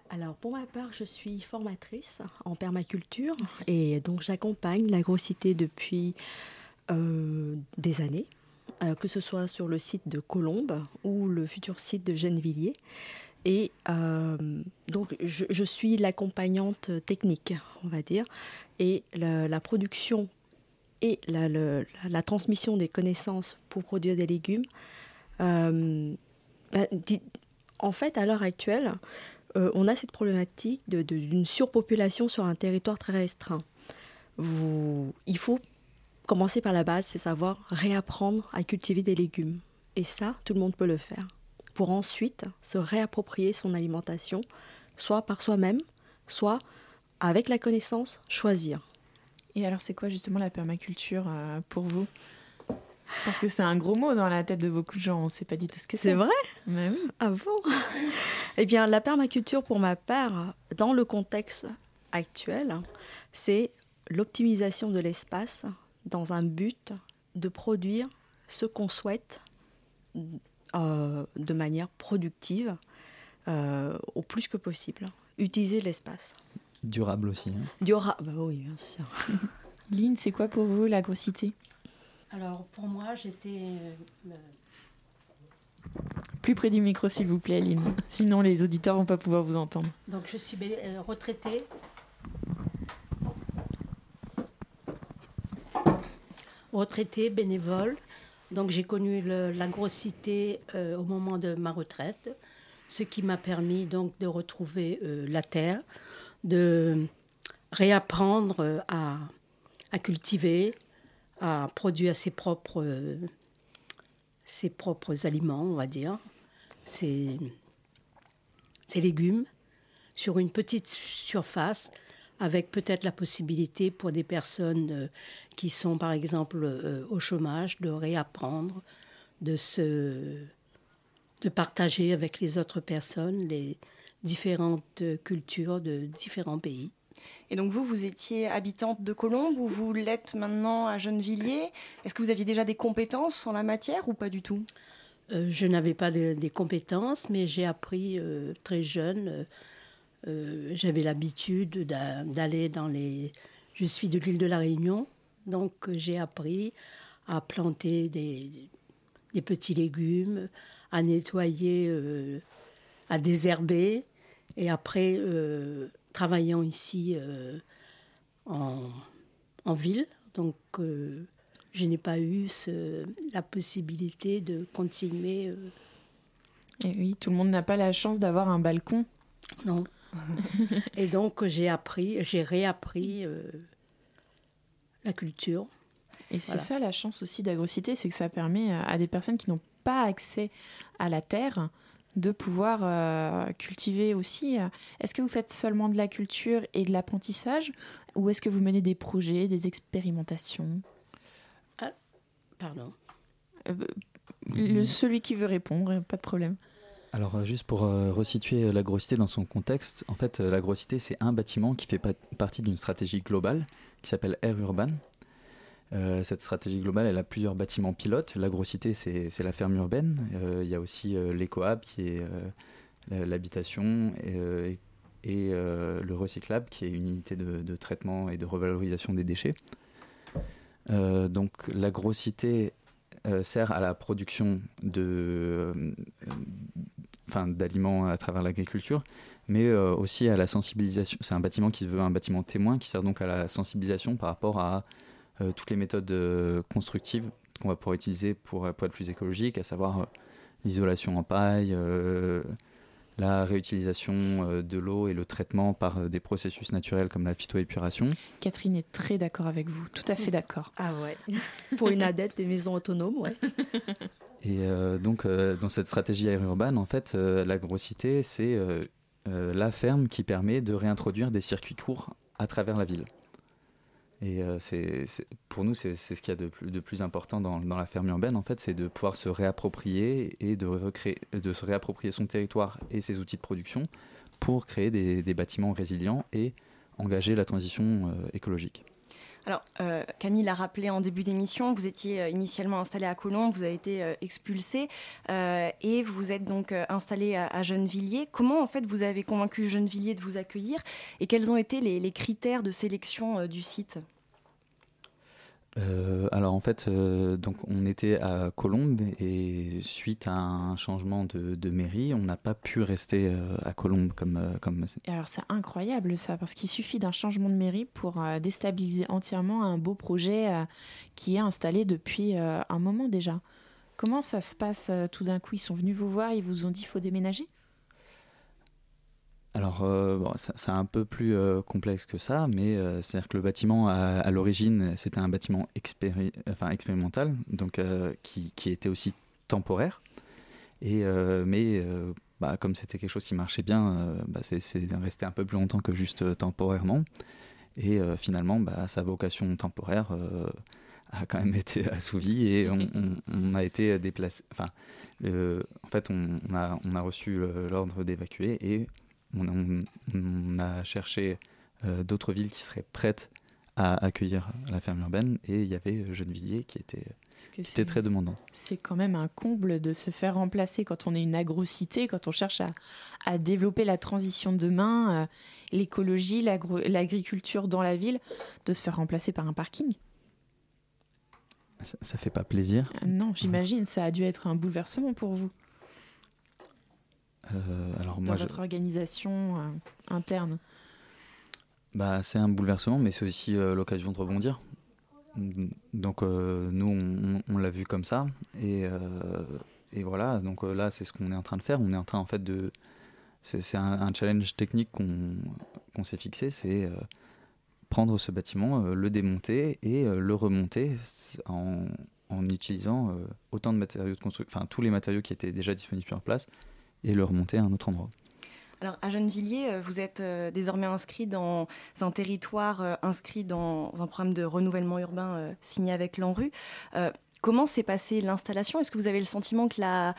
Alors pour ma part, je suis formatrice en permaculture et donc j'accompagne l'agrocité depuis des années, que ce soit sur le site de Colombes ou le futur site de Gennevilliers. Et euh, donc, je, suis l'accompagnante technique, on va dire, et la, production et la, transmission des connaissances pour produire des légumes. Euh, bah, en fait, à l'heure actuelle, euh, on a cette problématique d'une surpopulation sur un territoire très restreint. il faut commencer par la base, c'est savoir réapprendre à cultiver des légumes. Et ça, tout le monde peut le faire pour ensuite se réapproprier son alimentation, soit par soi-même, soit avec la connaissance, choisir. Et alors c'est quoi justement la permaculture euh, pour vous? Parce que c'est un gros mot dans la tête de beaucoup de gens, on ne sait pas du tout ce que c'est. C'est vrai Mais oui. Ah bon Eh bien la permaculture pour ma part, dans le contexte actuel, c'est l'optimisation de l'espace dans un but de produire ce qu'on souhaite euh, de manière productive euh, au plus que possible. Utiliser l'espace. Durable aussi. Hein. Durable, bah oui, bien sûr. [laughs] Lynn, c'est quoi pour vous la grossité? Alors, pour moi, j'étais. Euh, plus près du micro, s'il vous plaît, Lynn. [laughs] Sinon, les auditeurs vont pas pouvoir vous entendre. Donc, je suis retraitée. Retraitée, bénévole. Donc j'ai connu la grossité euh, au moment de ma retraite, ce qui m'a permis donc de retrouver euh, la terre, de réapprendre euh, à, à, cultiver, à produire ses propres, ses propres aliments, on va dire, ses, ses légumes sur une petite surface avec peut-être la possibilité pour des personnes euh, qui sont par exemple euh, au chômage de réapprendre, de se de partager avec les autres personnes les différentes cultures de différents pays. Et donc vous, vous étiez habitante de Colombes ou vous l'êtes maintenant à Gennevilliers? Est-ce que vous aviez déjà des compétences en la matière ou pas du tout? Euh, Je n'avais pas des compétences, mais j'ai appris très jeune euh, j'avais l'habitude d'aller dans les... Je suis de l'île de la Réunion, donc euh, j'ai appris à planter des, petits légumes, à nettoyer, euh, à désherber, et après, travaillant ici en, en, ville, donc je n'ai pas eu ce, la possibilité de continuer. Et oui, tout le monde n'a pas la chance d'avoir un balcon. Non. et donc j'ai appris, j'ai réappris euh, la culture. Et c'est ça la chance aussi d'Agrocité, c'est que ça permet à des personnes qui n'ont pas accès à la terre de pouvoir euh, cultiver aussi. Est-ce que vous faites seulement de la culture et de l'apprentissage ou est-ce que vous menez des projets, des expérimentations? Ah, Pardon. Euh, le, celui qui veut répondre, pas de problème. Alors euh, juste pour euh, resituer l'agrocité dans son contexte, en fait euh, l'agrocité c'est un bâtiment qui fait partie d'une stratégie globale qui s'appelle Air Urban. Cette stratégie globale, elle a plusieurs bâtiments pilotes. L'agrocité, c'est la ferme urbaine. Il y a aussi l'écohab, qui est l'habitation, et, le recyclable, qui est une unité de, traitement et de revalorisation des déchets. donc l'agrocité sert à la production d'aliments à travers l'agriculture, mais euh, aussi à la sensibilisation. C'est un bâtiment qui se veut un bâtiment témoin, qui sert donc à la sensibilisation par rapport à euh, toutes les méthodes euh, constructives qu'on va pouvoir utiliser pour, pour être plus écologique, à savoir euh, l'isolation en paille, euh, la réutilisation euh, de l'eau et le traitement par euh, des processus naturels comme la phytoépuration. Catherine est très d'accord avec vous, tout à fait d'accord. Ah ouais. [laughs] Pour une adepte des maisons autonomes, ouais. [laughs] Et euh, donc, euh, dans cette stratégie aérurbaine, en fait, euh, l'agrocité, c'est euh, euh, la ferme qui permet de réintroduire des circuits courts à travers la ville. Et euh, c'est, pour nous, c'est, ce qu'il y a de plus, important dans, la ferme urbaine, en fait, c'est de pouvoir se réapproprier et de, recréer, de se réapproprier son territoire et ses outils de production pour créer des, des bâtiments résilients et engager la transition euh, écologique. Alors, euh, Camille l'a rappelé en début d'émission, vous étiez euh, initialement installé à Colombes, vous avez été euh, expulsé et vous vous êtes donc installé à, à Gennevilliers. Comment en fait vous avez convaincu Gennevilliers de vous accueillir et quels ont été les, critères de sélection du site? Euh, alors en fait, euh, donc on était à Colombes et suite à un changement de, mairie, on n'a pas pu rester euh, à Colombes comme comme alors c'est incroyable ça, parce qu'il suffit d'un changement de mairie pour déstabiliser entièrement un beau projet qui est installé depuis un moment déjà. Comment ça se passe tout d'un coup? Ils sont venus vous voir, ils vous ont dit faut déménager? Alors, euh, c'est un peu plus euh, complexe que ça, mais euh, c'est-à-dire que le bâtiment, à, l'origine, c'était un bâtiment expérimental, donc euh, qui, était aussi temporaire. Et, euh, mais euh, bah, comme c'était quelque chose qui marchait bien, euh, bah, c'est, resté un peu plus longtemps que juste euh, temporairement. Et euh, finalement, bah, sa vocation temporaire euh, a quand même [laughs] été assouvie et on, a été déplacé. Enfin, euh, en fait, on, a, a reçu l'ordre d'évacuer et on, on- on a cherché euh, d'autres villes qui seraient prêtes à accueillir la ferme urbaine et il y avait euh, Gennevilliers qui était, qui très demandant. C'est quand même un comble de se faire remplacer quand on est une agrocité, quand on cherche à, à développer la transition de demain, euh, l'écologie, l'agriculture dans la ville, de se faire remplacer par un parking. Ça, ça fait pas plaisir. Non, j'imagine, ça a dû être un bouleversement pour vous, alors dans moi, je- votre organisation euh, interne. Bah, c'est un bouleversement, mais c'est aussi euh, l'occasion de rebondir. Donc euh, nous, on, l'a vu comme ça, et, euh, et voilà. Donc euh, là, c'est ce qu'on est en train de faire. On est en train en fait de, c'est un, un challenge technique qu'on s'est fixé, c'est euh, prendre ce bâtiment, euh, le démonter et euh, le remonter en, en utilisant euh, autant de matériaux de construction, enfin tous les matériaux qui étaient déjà disponibles sur place, et le remonter à un autre endroit. Alors, à Gennevilliers, euh, vous êtes euh, désormais inscrit dans un territoire euh, inscrit dans un programme de renouvellement urbain euh, signé avec l'ANRU. Comment s'est passée l'installation? Est-ce que vous avez le sentiment que la,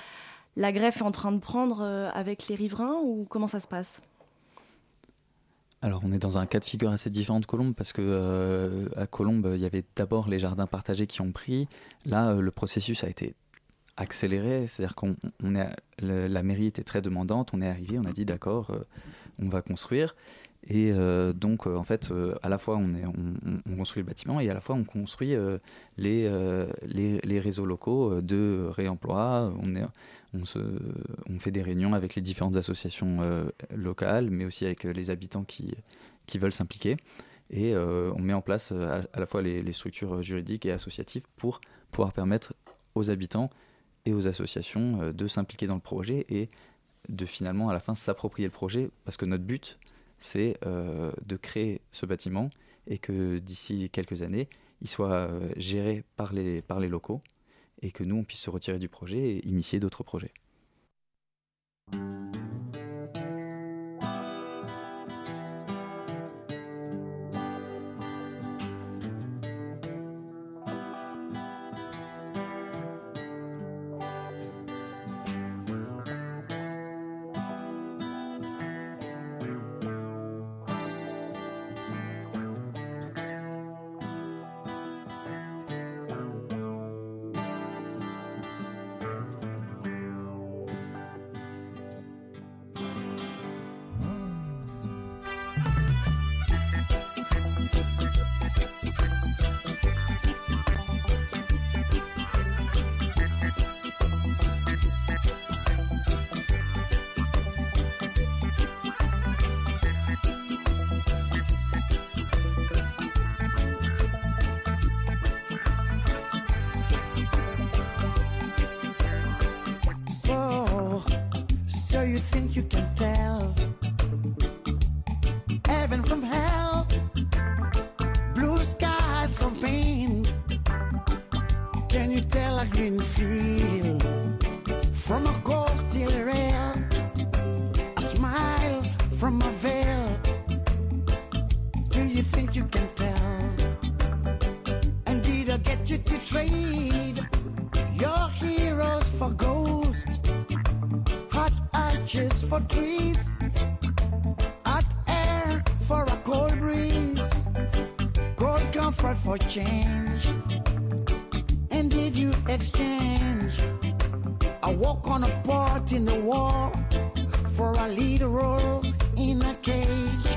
la greffe est en train de prendre avec les riverains ou comment ça se passe? Alors, on est dans un cas de figure assez différent de Colombes parce que euh, à Colombes, il y avait d'abord les jardins partagés qui ont pris. Là, euh, le processus a été accéléré, c'est-à-dire qu'on on est, la mairie était très demandante. On est arrivé, on a dit d'accord, euh, on va construire. Et euh, donc, euh, en fait, à la fois on, est, on, on- on construit le bâtiment et à la fois on construit les, les, réseaux locaux de réemploi. On, est, on, se, on fait des réunions avec les différentes associations locales, mais aussi avec les habitants qui, qui veulent s'impliquer. Et on met en place à, la fois les structures juridiques et associatives pour pouvoir permettre aux habitants et aux associations euh, de s'impliquer dans le projet et de finalement à la fin s'approprier le projet parce que notre but c'est euh, de créer ce bâtiment et que d'ici quelques années il soit euh, géré par les, par les locaux et que nous on puisse se retirer du projet et initier d'autres projets. Think you can tell? Heaven from hell, blue skies from pain. Can you tell a green field from a cold steel rail? A smile from a veil. Do you think you can tell? And did I get you to trade for trees, hot air for a cold breeze, cold comfort for change. And did you exchange a walk on a part in the war for a lead role in a cage?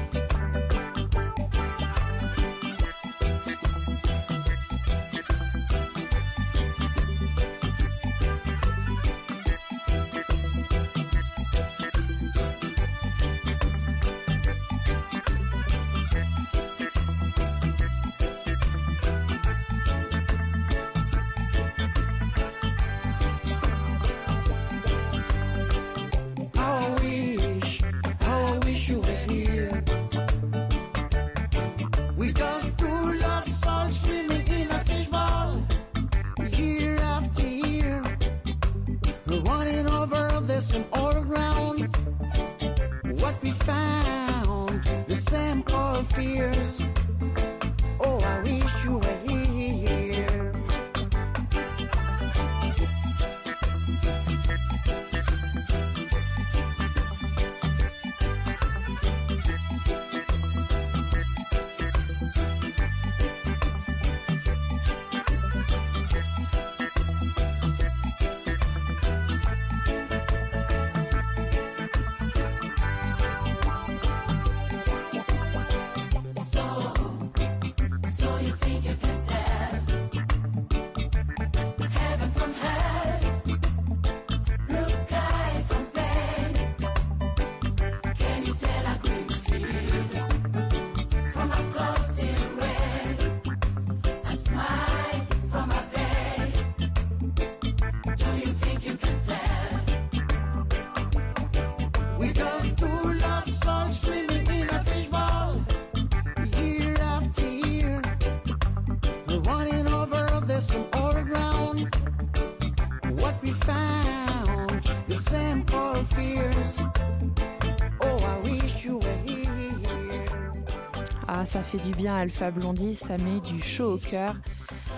Ça fait du bien, Alpha Blondie, ça met du chaud au cœur.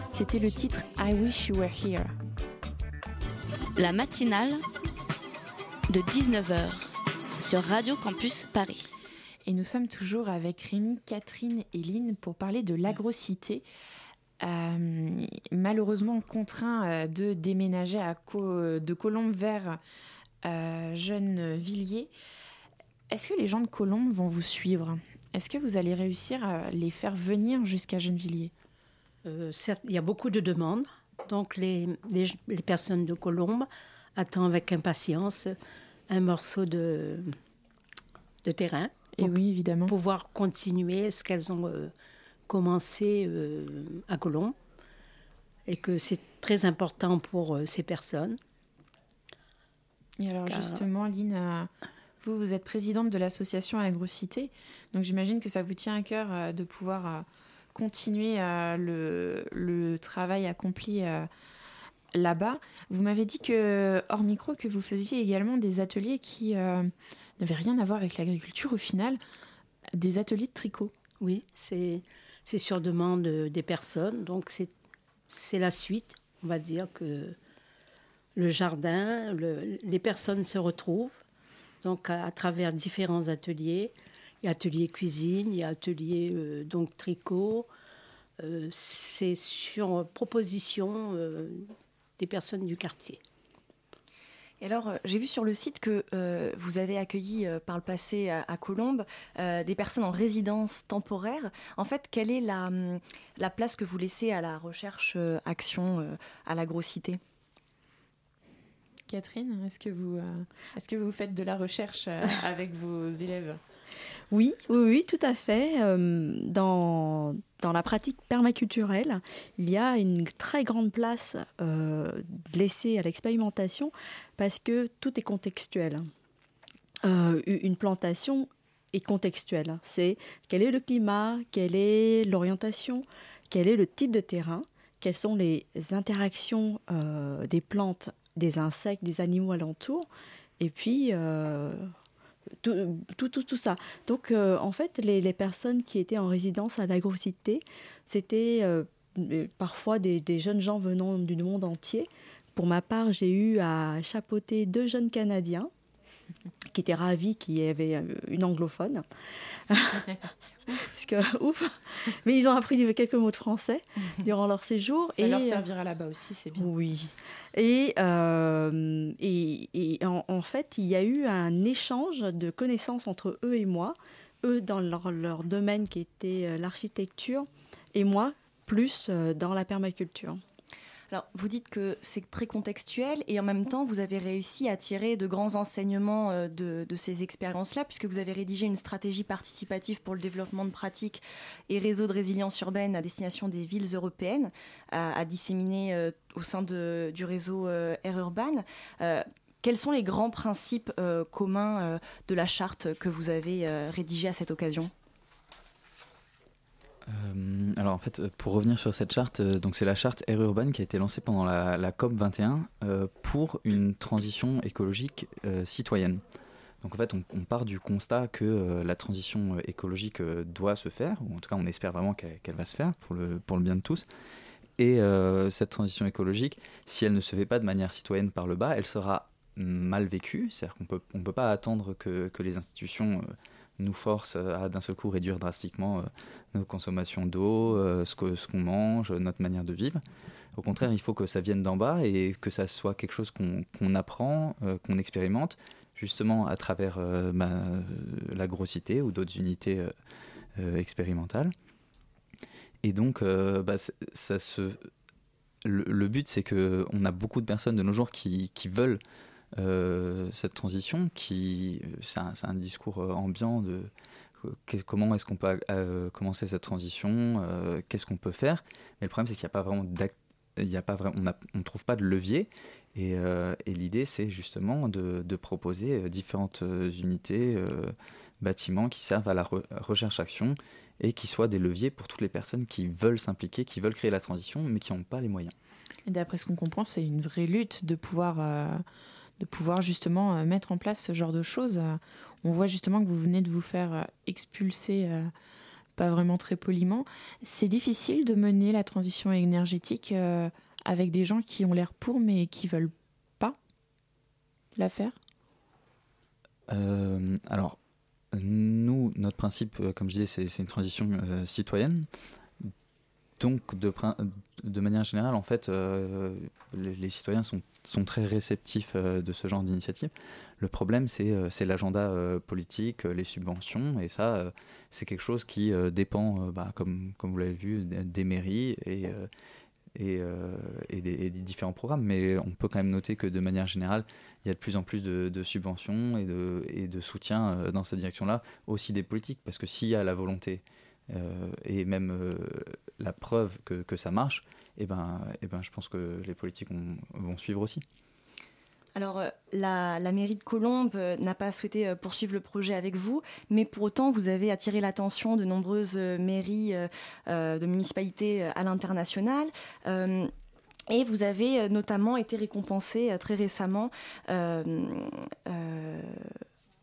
C'était le titre I Wish You Were Here. La matinale de 19h sur Radio Campus Paris. Et nous sommes toujours avec Rémi, Catherine et Lynn pour parler de l'agrocité. Euh, malheureusement contraint euh, de déménager à Co- de Colombes vers euh, Gennevilliers. Est-ce que les gens de Colombes vont vous suivre? Est-ce que vous allez réussir à les faire venir jusqu'à Gennevilliers? Euh, certes, il y a beaucoup de demandes, donc les, les, les personnes de Colombes attendent avec impatience un morceau de, de terrain. Et oui, évidemment. Pouvoir continuer ce qu'elles ont euh, commencé euh, à Colombes et que c'est très important pour ces personnes. Et alors Car- justement, Lynn, vous, êtes présidente de l'association Agrocité, donc j'imagine que ça vous tient à cœur euh, de pouvoir euh, continuer euh, le, travail accompli là-bas. Vous m'avez dit que, hors micro, que vous faisiez également des ateliers qui n'avaient rien à voir avec l'agriculture au final, des ateliers de tricot. Oui, c'est sur demande des personnes, donc c'est la suite, on va dire que le jardin, le- les personnes se retrouvent donc à, travers différents ateliers. Il y a atelier cuisine, il y a atelier euh, donc tricot. Euh, c'est sur proposition euh, des personnes du quartier. Et alors, j'ai vu sur le site que vous avez accueilli par le passé à, Colombes des personnes en résidence temporaire. En fait, quelle est la, hum, la place que vous laissez à la recherche-action euh, à l'agrocité Catherine, est-ce que, vous, euh, est-ce que vous faites de la recherche euh, avec vos élèves Oui, oui, oui, tout à fait. Euh, Dans, dans la pratique permaculturelle, il y a une très grande place laissée à l'expérimentation parce que tout est contextuel. une plantation est contextuelle. C'est quel est le climat, quelle est l'orientation, quel est le type de terrain, quelles sont les interactions des plantes, des insectes, des animaux alentours, et puis euh, tout, tout, tout, tout ça. Donc euh, en fait, les, les personnes qui étaient en résidence à l'agrocité, c'était euh, parfois des, des jeunes gens venant du monde entier. Pour ma part, j'ai eu à chapeauter deux jeunes Canadiens qui étaient ravis qu'il y avait une anglophone. [laughs] Parce que, [laughs] ouf Mais ils ont appris quelques mots de français [laughs] durant leur séjour. Ça leur et, euh, servira là-bas aussi, c'est bien. Oui. Et, euh, et, et en, en fait, il y a eu un échange de connaissances entre eux et moi. Eux dans leur, leur domaine qui était euh, l'architecture et moi plus euh, dans la permaculture. Alors, vous dites que c'est très contextuel et en même temps, vous avez réussi à tirer de grands enseignements euh, de, ces expériences-là, puisque vous avez rédigé une stratégie participative pour le développement de pratiques et réseaux de résilience urbaine à destination des villes européennes, à, disséminer euh, au sein du réseau euh, Air Urban. Quels sont les grands principes communs de la charte que vous avez rédigée à cette occasion? Euh, alors en fait, euh, pour revenir sur cette charte, euh, donc c'est la charte Air Urban qui a été lancée pendant la, COP 21 euh, pour une transition écologique citoyenne. Donc en fait, on, part du constat que la transition écologique doit se faire, ou en tout cas on espère vraiment qu'elle va se faire pour le, pour le bien de tous. Et cette transition écologique, si elle ne se fait pas de manière citoyenne par le bas, elle sera mal vécue. C'est-à-dire qu'on peut, on peut pas attendre que, que les institutions nous forcent euh, à d'un seul coup réduire drastiquement euh, nos consommations d'eau, euh, ce que- ce qu'on mange, notre manière de vivre. Au contraire, il faut que ça vienne d'en bas et que ça soit quelque chose qu'on qu'on apprend, euh, qu'on expérimente, justement à travers euh, l'agrocité ou d'autres unités expérimentales. Et donc, bah, ça se... le, but, c'est que on a beaucoup de personnes de nos jours qui, qui veulent euh, cette transition, qui c'est un, c'est un discours euh, ambiant de comment est-ce qu'on peut euh, commencer cette transition, euh, qu'est-ce qu'on peut faire. Mais le problème, c'est qu'il n'y a pas vraiment il y a pas vraiment, on ne trouve pas de levier. Et, euh, l'idée, c'est justement de, proposer euh, différentes euh, unités, euh, bâtiments qui servent à la re- recherche-action et qui soient des leviers pour toutes les personnes qui veulent s'impliquer, qui veulent créer la transition, mais qui n'ont pas les moyens. Et d'après ce qu'on comprend, c'est une vraie lutte de pouvoir, euh, de pouvoir justement euh, mettre en place ce genre de choses. Euh, on voit justement que vous venez de vous faire euh, expulser, pas vraiment très poliment. C'est difficile de mener la transition énergétique avec des gens qui ont l'air pour mais qui veulent pas la faire? Alors, nous, notre principe, comme je disais, c'est une transition citoyenne. Donc, de, manière générale, en fait, les citoyens sont, sont très réceptifs euh, de ce genre d'initiative. Le problème, c'est euh, l'agenda euh, politique, les subventions, et ça, c'est quelque chose qui dépend, bah, comme, comme vous l'avez vu, des mairies et, et, des, différents programmes. Mais on peut quand même noter que de manière générale, il y a de plus en plus de, subventions et de, et de soutien dans cette direction-là, aussi des politiques, parce que s'il y a la volonté et même la preuve que, que ça marche, et ben, et ben, je pense que les politiques ont- vont suivre aussi. Alors, euh, la, mairie de Colombes euh, n'a pas souhaité euh, poursuivre le projet avec vous, mais pour autant, vous avez attiré l'attention de nombreuses mairies de municipalités à l'international. Et vous avez notamment été récompensé très récemment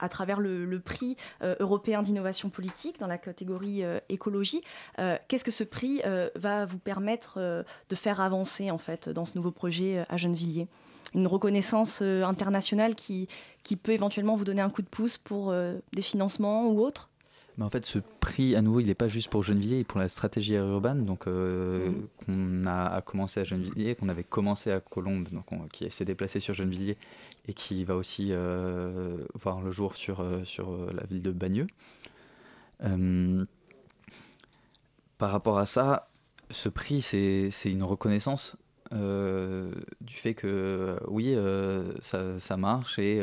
à travers le, prix euh, européen d'innovation politique dans la catégorie euh, écologie. Euh, Qu'est-ce que ce prix va vous permettre de faire avancer en fait dans ce nouveau projet à Gennevilliers? Une reconnaissance internationale qui, qui peut éventuellement vous donner un coup de pouce pour des financements ou autres? Mais en fait, ce prix, à nouveau, il n'est pas juste pour Gennevilliers, pour la stratégie urbaine, donc euh, qu'on a, commencé à Gennevilliers, qu'on avait commencé à Colombes, donc on- qui s'est déplacé sur Gennevilliers et qui va aussi euh, voir le jour sur, euh, sur la ville de Bagneux. Euh, par rapport à ça, ce prix, c'est une reconnaissance du fait que, oui, ça, ça marche et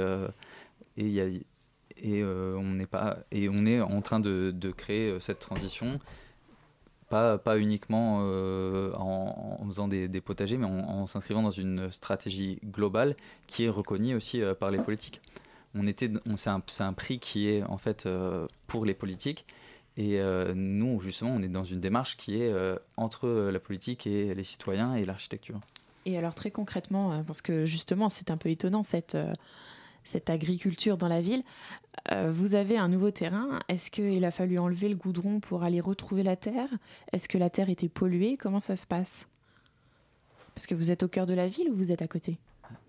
et il y a et euh, on n'est pas et on est en train de, créer euh, cette transition pas, pas uniquement euh, en, faisant des, potagers mais en, s'inscrivant dans une stratégie globale qui est reconnue aussi par les politiques on était, c'est un, un prix qui est en fait pour les politiques. Et nous, justement, on est dans une démarche qui est entre la politique et les citoyens et l'architecture. Et alors très concrètement, parce que justement c'est un peu étonnant cette, cette agriculture dans la ville, euh, vous avez un nouveau terrain, est-ce qu'il a fallu enlever le goudron pour aller retrouver la terre? Est-ce que la terre était polluée? Comment ça se passe? Parce que vous êtes au cœur de la ville ou vous êtes à côté?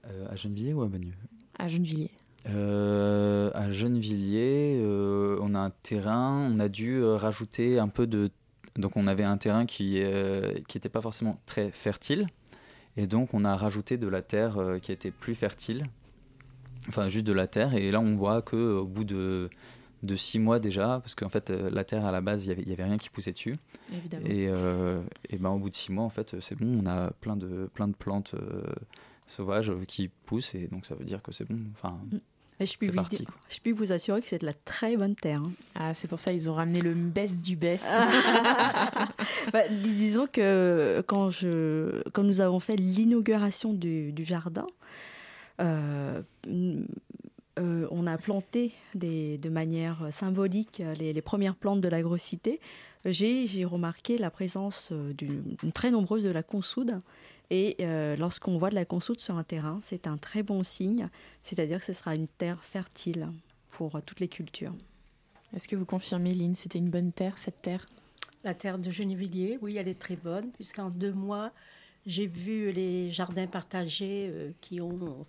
Euh, à Gennevilliers ou à Bagneux? À Gennevilliers. Euh, à Gennevilliers, on a un terrain, on a dû rajouter un peu de... Donc on avait un terrain qui n'était pas forcément très fertile, et donc on a rajouté de la terre qui était plus fertile, enfin juste de la terre, et là on voit qu'au bout de, de six mois déjà, parce qu'en fait euh, la terre à la base, il n'y avait, il y avait rien qui poussait dessus, Évidemment. et, euh, et ben, au bout de six mois, en fait c'est bon, on a plein de, plein de plantes euh, sauvages euh, qui poussent, et donc ça veut dire que c'est bon, enfin... Et je, puis vous parti, dire- quoi. je puis vous assurer que c'est de la très bonne terre. hein. Ah, c'est pour ça ils ont ramené le best du best. [laughs] Bah, dis- disons que quand, je, quand nous avons fait l'inauguration du, du jardin, euh, euh, on a planté des, de manière symbolique les, les premières plantes de l'agrocité. J'ai j'ai remarqué la présence euh, d'une très nombreuse de la consoude. Et euh, lorsqu'on voit de la consoude sur un terrain, c'est un très bon signe, c'est-à-dire que ce sera une terre fertile pour toutes les cultures. Est-ce que vous confirmez, Lynn, c'était une bonne terre, cette terre? La terre de Gennevilliers, oui, elle est très bonne, puisqu'en deux mois, j'ai vu les jardins partagés euh, qui ont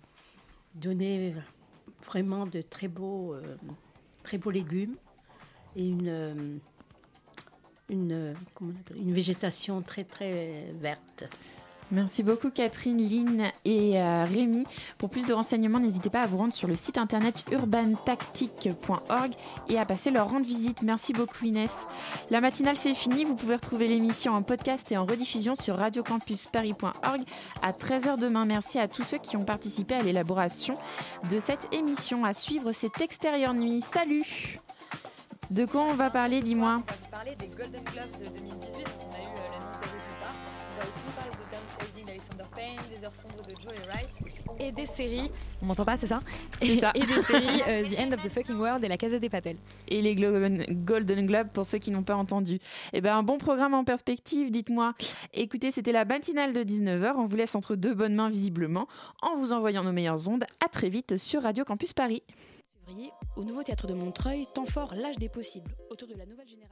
donné vraiment de très beaux, euh, très beaux légumes et une, euh, une, une végétation très, très verte. Merci beaucoup Catherine, Lynn et euh, Rémi. Pour plus de renseignements, n'hésitez pas à vous rendre sur le site internet urbantactique.org et à passer leur rendre visite. Merci beaucoup Inès. La matinale c'est fini, vous pouvez retrouver l'émission en podcast et en rediffusion sur radiocampusparis.org à 13h demain. Merci à tous ceux qui ont participé à l'élaboration de cette émission. À suivre, c'est Extérieur Nuit. Salut De quoi on va parler, dis-moi? On va parler des Golden Gloves 2018. On a eu heures sombres de Joey Wright et des séries. On m'entend pas, c'est ça C'est et, ça. et des séries euh, The End of the [laughs] Fucking World et La Casa des Papel. et les Glo- Golden Globes pour ceux qui n'ont pas entendu. Eh ben, un bon programme en perspective, dites-moi. Écoutez, c'était la matinale de 19h. On vous laisse entre deux bonnes mains visiblement en vous envoyant nos meilleures ondes. À très vite sur Radio Campus Paris. au nouveau théâtre de Montreuil, temps fort l'âge des possibles, autour de la nouvelle génération.